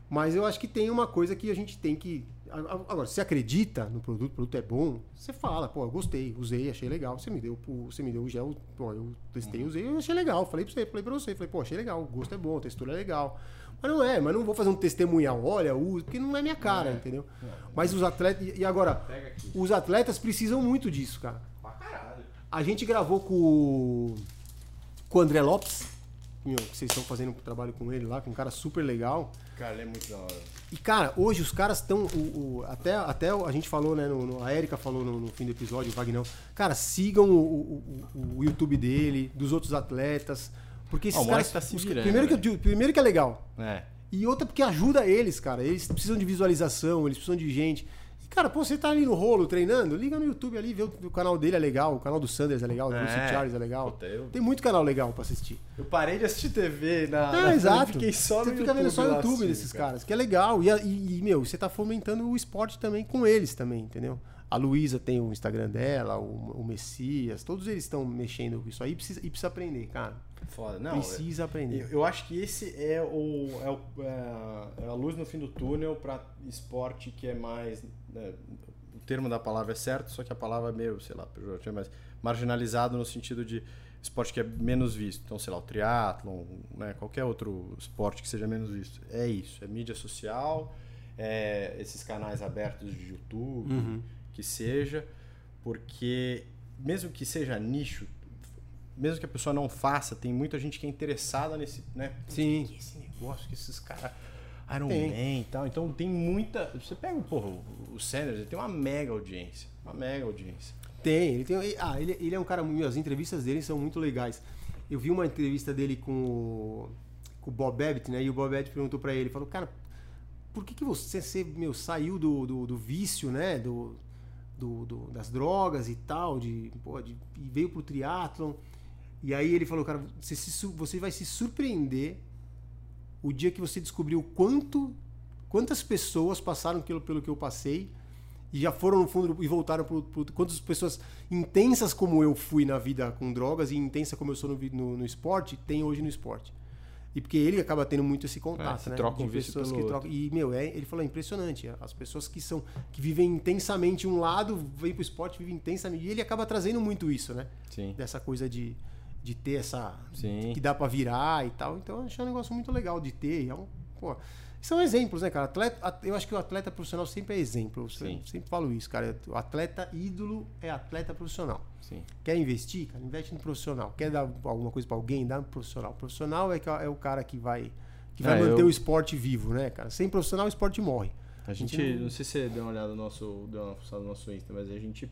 Mas eu acho que tem uma coisa que a gente tem que. Agora, se você acredita no produto, o produto é bom, você fala, pô, eu gostei, usei, achei legal. Você me deu, o- você me deu o gel, pô, eu testei, usei, eu achei legal. Falei pra você, falei pra você, falei, pô, achei legal, o gosto é bom, a textura é legal. Mas não é, mas não vou fazer um testemunhal, olha, uso, porque não é minha cara, entendeu? Mas os atletas. E agora, os atletas precisam muito disso, cara. Pra caralho. A gente gravou com, o- com o André Lopes, que vocês estão fazendo um trabalho com ele lá, com um cara super legal. Cara, ele é muito da hora. E, cara, hoje os caras estão. O, o- até, até a gente falou, né? no- no- a Erika falou no, no fim do episódio, o Vagnão. Cara, sigam o, o- o- o YouTube dele, dos outros atletas. Porque esses o caras. tá se os- virando, primeiro, que, digo- primeiro que é legal. É. E outra porque ajuda eles, cara. Eles precisam de visualização, eles precisam de gente. Cara, pô, você tá ali no rolo treinando, liga no YouTube ali, vê o, o canal dele é legal, o canal do Sanders é legal, o do É. Lucy Charles é legal. Puta, eu- Tem muito canal legal pra assistir. Eu parei de assistir TV na. É, na- exato. Fiquei só no você fica vendo só o YouTube desses caras, que é legal. E, e- e, meu, você tá fomentando o esporte também com eles também, entendeu? A Luísa tem o Instagram dela, o, o Messias, todos eles estão mexendo com isso aí precisa, e precisa aprender, cara. Foda. Não, precisa aprender. Eu, eu acho que esse é o, é, o- é- é a luz no fim do túnel para esporte que é mais. né, o termo da palavra é certo, só que a palavra é meio, sei lá, pejorativa, mas marginalizado no sentido de esporte que é menos visto. Então, sei lá, o triatlon, né, qualquer outro esporte que seja menos visto. É isso, é mídia social, é esses canais abertos de YouTube, Uhum. Que seja, porque mesmo que seja nicho, mesmo que a pessoa não faça, tem muita gente que é interessada nesse, né? Sim. Que esse negócio que esses caras Iron Tem. Man e tal. Então tem muita. Você pega, porra, o- Sanders, ele tem uma mega audiência. Uma mega audiência. Tem, ele tem. Ah, ele, ele é um cara. As entrevistas dele são muito legais. Eu vi uma entrevista dele com o, com o Bob Babbitt, né? E o Bob Babbitt perguntou pra ele, falou, cara, por que, que você, você meu, saiu do, do, do vício, né? Do, do, do- das drogas e tal, de, pô, de, e veio pro triatlon. E aí ele falou, cara, você, se você vai se surpreender o dia que você descobrir o quanto quantas pessoas passaram pelo, pelo que eu passei e já foram no fundo e voltaram pro, pro quantas pessoas intensas como eu fui na vida com drogas e intensa como eu sou no, no, no esporte tem hoje no esporte e porque ele acaba tendo muito esse contato É, né troca de vício pessoas que trocam e meu é ele falou é impressionante as pessoas que são que vivem intensamente um lado vêm pro esporte vivem intensamente e ele acaba trazendo muito isso né Sim. dessa coisa de, de ter essa Sim. que dá pra virar e tal. Então eu achei um negócio muito legal de ter. e É um, pô, são exemplos, né, cara? Atleta, at- eu acho que o atleta profissional sempre é exemplo. Eu Sim. sempre falo isso, cara. O atleta ídolo é atleta profissional. Sim. Quer investir, cara? Investe no profissional. Quer dar alguma coisa pra alguém? Dá no profissional. O profissional é, que é o cara que vai, que vai É, manter eu- o esporte vivo, né, cara? Sem profissional, o esporte morre. A gente, gente não- não sei se você deu uma olhada no nosso, deu uma no nosso Insta, mas a gente,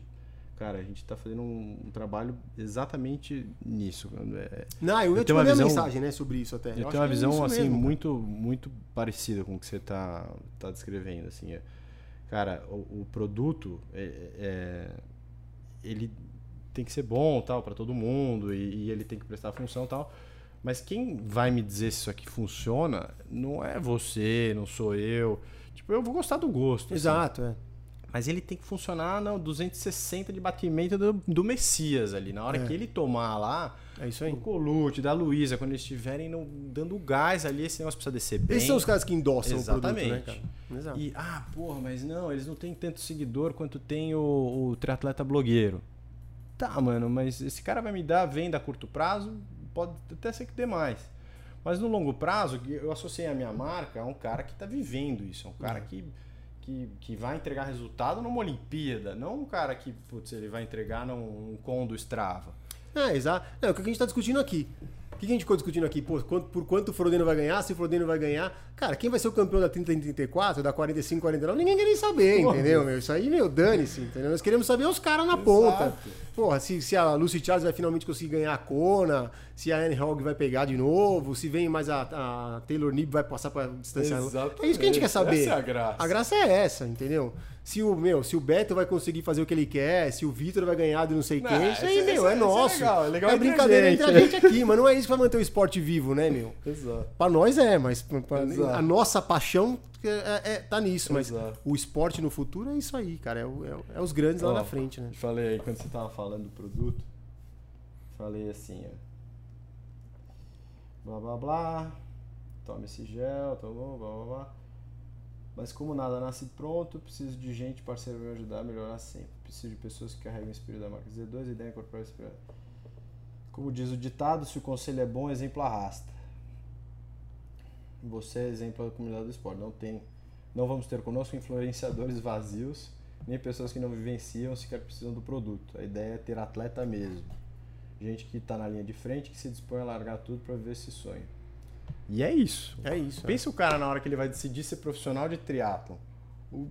cara, a gente tá fazendo um, um trabalho exatamente nisso. É, Não, eu, Eu eu te tenho uma visão- mensagem, né, sobre isso até. Eu acho tenho uma é visão isso assim mesmo, muito muito parecida com o que você tá tá descrevendo assim. é. Cara, o, o produto é, é- ele tem que ser bom, tal, para todo mundo e, e ele tem que prestar função, tal. Mas quem vai me dizer se isso aqui funciona não é você, não sou eu. Tipo, eu vou gostar do gosto. assim. Exato, é. Mas ele tem que funcionar no 260 de batimento do, do Messias ali. Na hora É. que ele tomar lá, É isso aí. do Colute, da Luísa, quando eles estiverem dando gás ali, esse negócio precisa descer bem. Esses são os caras que endossam o produto, né, Exatamente. Exato. E, ah, porra, mas não, eles não têm tanto seguidor quanto tem o, o triatleta blogueiro. Tá, mano, mas esse cara vai me dar venda a curto prazo, pode até ser que dê mais. Mas no longo prazo, eu associei a minha marca a um cara que tá vivendo isso, é um cara que, que, que vai entregar resultado numa Olimpíada, não um cara que, putz, ele vai entregar num, num com do Strava. É, exato. É, o que a gente tá discutindo aqui. O que a gente ficou discutindo aqui? Pô, quanto- por quanto o Frodeno vai ganhar? Se o Frodeno vai ganhar. Cara, quem vai ser o campeão da 30 em 34, da 45 49? Ninguém quer nem saber, Porra. entendeu, meu? Isso aí, meu, dane-se, entendeu? Nós queremos saber os caras na ponta. Porra, se, se a Lucy Charles vai finalmente conseguir ganhar a Kona, se a Anne Hogg vai pegar de novo, se vem mais a, a Taylor Nib vai passar pra distância. Exatamente. É isso que a gente quer saber. Essa é a graça. A graça é essa, entendeu? Se o, meu, se o Beto vai conseguir fazer o que ele quer, se o Vitor vai ganhar de não sei Não, quem, isso aí, esse- meu, é esse é nosso. legal, é legal a brincadeira gente. entre a gente aqui, mas não é isso que vai manter o esporte vivo, né, meu? [laughs] Exato. Pra nós é, mas pra- a nossa paixão é, é- tá nisso. Mas Exato. o esporte no futuro é isso aí, cara. É, é é os grandes lá Ó, na frente, né? Falei aí, quando você tava falando do produto, falei assim, ó. Blá blá blá. Toma esse gel, tomou, blá blá blá. Mas como nada nasce pronto, preciso de gente parceira pra me ajudar a melhorar sempre. Preciso de pessoas que carregam o espírito da marca Z2 e ideia incorporar esse espírito. Como diz o ditado, se o conselho é bom, exemplo arrasta. Você é exemplo da comunidade do esporte. Não tem, não vamos ter conosco influenciadores vazios nem pessoas que não vivenciam sequer precisam do produto. A ideia é ter atleta mesmo. Gente que está na linha de frente, que se dispõe a largar tudo para ver esse sonho. E é isso. É isso. Pensa o cara na hora que ele vai decidir ser profissional de triatlo. O-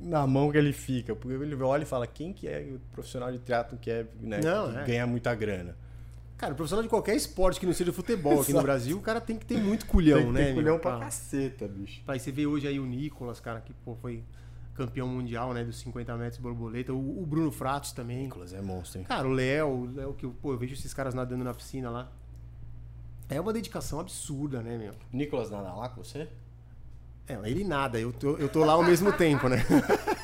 Na mão que ele fica. Porque ele olha e fala, quem que é o profissional de triatlo que, é, né, Não, que é. ganha muita grana? Cara, profissional de qualquer esporte que não seja futebol aqui no Brasil, o cara tem que ter muito culhão, Tem que né? ter culhão pra Pra- caceta, bicho. Aí você vê hoje aí o Nicolas, cara, que pô, foi campeão mundial, né, dos 50 metros borboleta. O, o Bruno Fratos também. Nicolas é monstro, hein? Cara, o Léo, o Léo que pô, eu vejo esses caras nadando na piscina lá. É uma dedicação absurda, né, meu? Nicolas nada lá com você? É, ele nada, eu tô, eu tô lá ao mesmo tempo, né?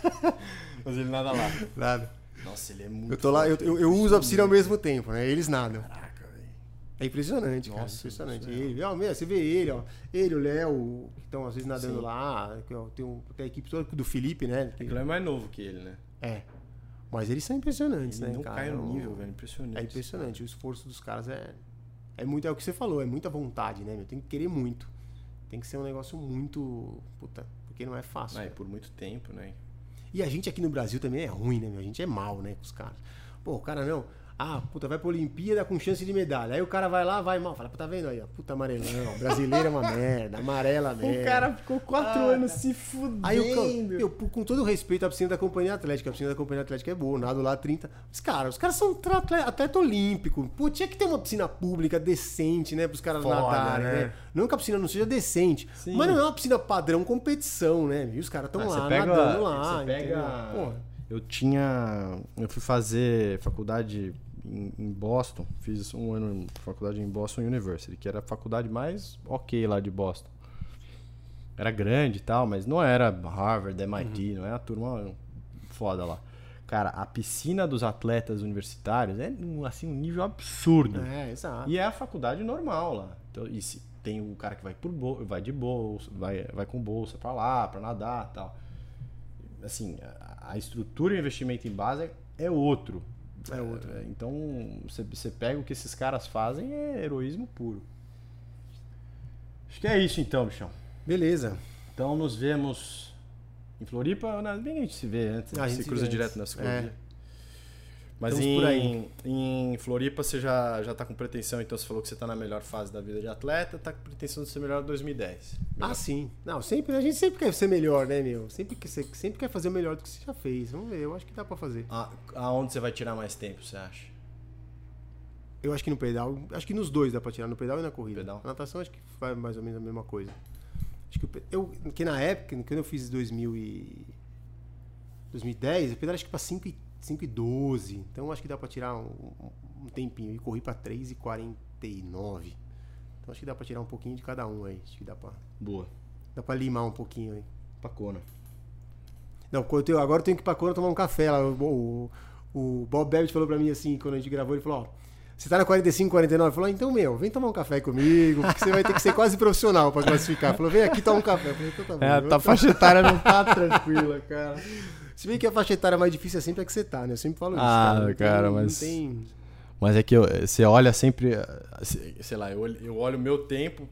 [laughs] Mas ele nada lá. Nada. Nossa, ele é muito Eu tô lá, eu, eu, eu uso a piscina ao mesmo tempo, né? Eles nadam. Caraca, velho. É impressionante, cara. Nossa, impressionante. é- Ele, ó, meu, você vê ele, ó. Ele, o Léo, que estão às vezes nadando Sim. lá. tem, um, tem a equipe toda do Felipe, né? que- Ele é mais novo que ele, né? é. Mas eles são impressionantes, Ele né, não cara? cai no É nível, velho. Impressionante. É impressionante. O esforço dos caras é. É muito, é o que você falou, é muita vontade, né, meu? Tem que querer muito. Tem que ser um negócio muito. Puta, porque não é fácil. Ah, e por muito tempo, né? E a gente aqui no Brasil também é ruim, né, meu? A gente é mal, né, com os caras. Pô, o cara não. Ah, puta, vai pra Olimpíada com chance de medalha. Aí o cara vai lá, vai mal. Fala, tá vendo aí, ó? Puta amarelão. Brasileiro é uma merda. Amarela merda. [laughs] O cara ficou quatro Ah, anos se fudendo. Aí eu, eu, com todo o respeito à piscina da Companhia Atlética, a piscina da Companhia Atlética é boa, nado lá 30. Os caras, os caras são atleta, olímpico. Pô, tinha que ter uma piscina pública decente, né, pros caras Foda, nadarem, né? né? Não que a piscina não seja decente, Sim. mas não é uma piscina padrão competição, né? E os caras estão Ah, lá pega, nadando lá. você pega. entendeu? Porra. Eu tinha. Eu fui fazer faculdade em, em Boston. Fiz um ano de faculdade em Boston University, que era a faculdade mais ok lá de Boston. Era grande e tal, mas não era Harvard, MIT, Uhum. não é a turma foda lá. Cara, a piscina dos atletas universitários é um, assim, um nível absurdo. É, exato. E é a faculdade normal lá. Então, e se tem o cara que vai por bol- vai de bolsa, vai, vai com bolsa pra lá, pra nadar, tal. Assim, a, a estrutura e o investimento em base é outro. É outro. É, então, você, pega o que esses caras fazem é heroísmo puro. Acho que é isso então, bichão. Beleza. Então nos vemos em Floripa, bem a gente se vê antes, né? A se gente se cruza direto antes. na ciclovia. É. Mas Estamos em, por aí. em Floripa você já, já tá com pretensão, então você falou que você tá na melhor fase da vida de atleta, tá com pretensão de ser melhor em 2010. Melhor. Ah, sim. Não, sempre, a gente sempre quer ser melhor, né, meu? Sempre, sempre quer fazer o melhor do que você já fez. Vamos ver, eu acho que dá pra fazer. A- aonde você vai tirar mais tempo, você acha? Eu acho que no pedal, acho que nos dois dá pra tirar, no pedal e na corrida. Pedal. Na natação acho que vai mais ou menos a mesma coisa. Acho que pe- eu, que na época, quando eu fiz 2000 e 2010, eu pedalei acho que pra 5 e, 5 e 12. Então acho que dá pra tirar um, um tempinho. E corri pra 3 e 49. Então acho que dá pra tirar um pouquinho de cada um aí. Acho que dá pra, Boa. dá pra limar um pouquinho aí. Pacona. Não, eu tenho- agora eu tenho que ir pra Cona tomar um café lá. O, o, o Bob Babbitt falou pra mim assim, quando a gente gravou, ele falou, ó, você tá na 45, 49? Ele falou, então, meu, vem tomar um café comigo, porque você vai ter que ser quase profissional pra classificar. Ele falou, vem aqui tomar um café. Eu falei, então tá bom. É, tua tô- faixa etária não tá tranquila, cara. Se bem que a faixa etária mais difícil é sempre a que você tá, né? Eu sempre falo isso. Ah, Não cara, não mas- tem- Mas é que eu- você olha sempre, se- sei lá, eu olho, eu olho o meu tempo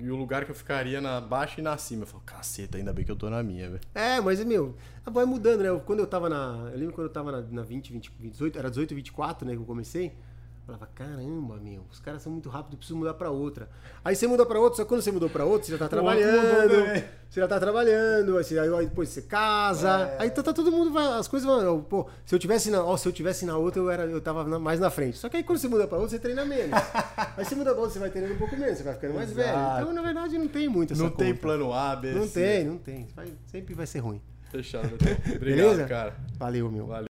e o lugar que eu ficaria na baixa e na cima. Eu falo, caceta, ainda bem que eu tô na minha, velho. É, mas, meu, vai mudando, né? Eu- Quando eu tava na. Eu lembro quando eu tava na, na 20, 20, 18, era 18 e 24, né? Que eu comecei. Eu falava, caramba, meu, os caras são muito rápidos, eu preciso mudar pra outra. Aí você muda pra outra, só que quando você mudou pra outra, você já tá trabalhando. Você já tá trabalhando, aí, aí depois você casa. É. Aí tá, tá todo mundo, vai- as coisas vão. Pô, se eu tivesse na, ó, se eu tivesse na outra, eu, era, eu tava na- mais na frente. Só que aí quando você muda pra outra, você treina menos. [laughs] aí você muda pra outra, você vai treinando um pouco menos, você vai ficando mais velho. Exato. Então, na verdade, não tem muito essa Não tem conta. plano A, B, Não tem, não tem. Vai- sempre vai ser ruim. Fechado. então. [laughs] Obrigado, Beleza? cara. Valeu, meu. Valeu.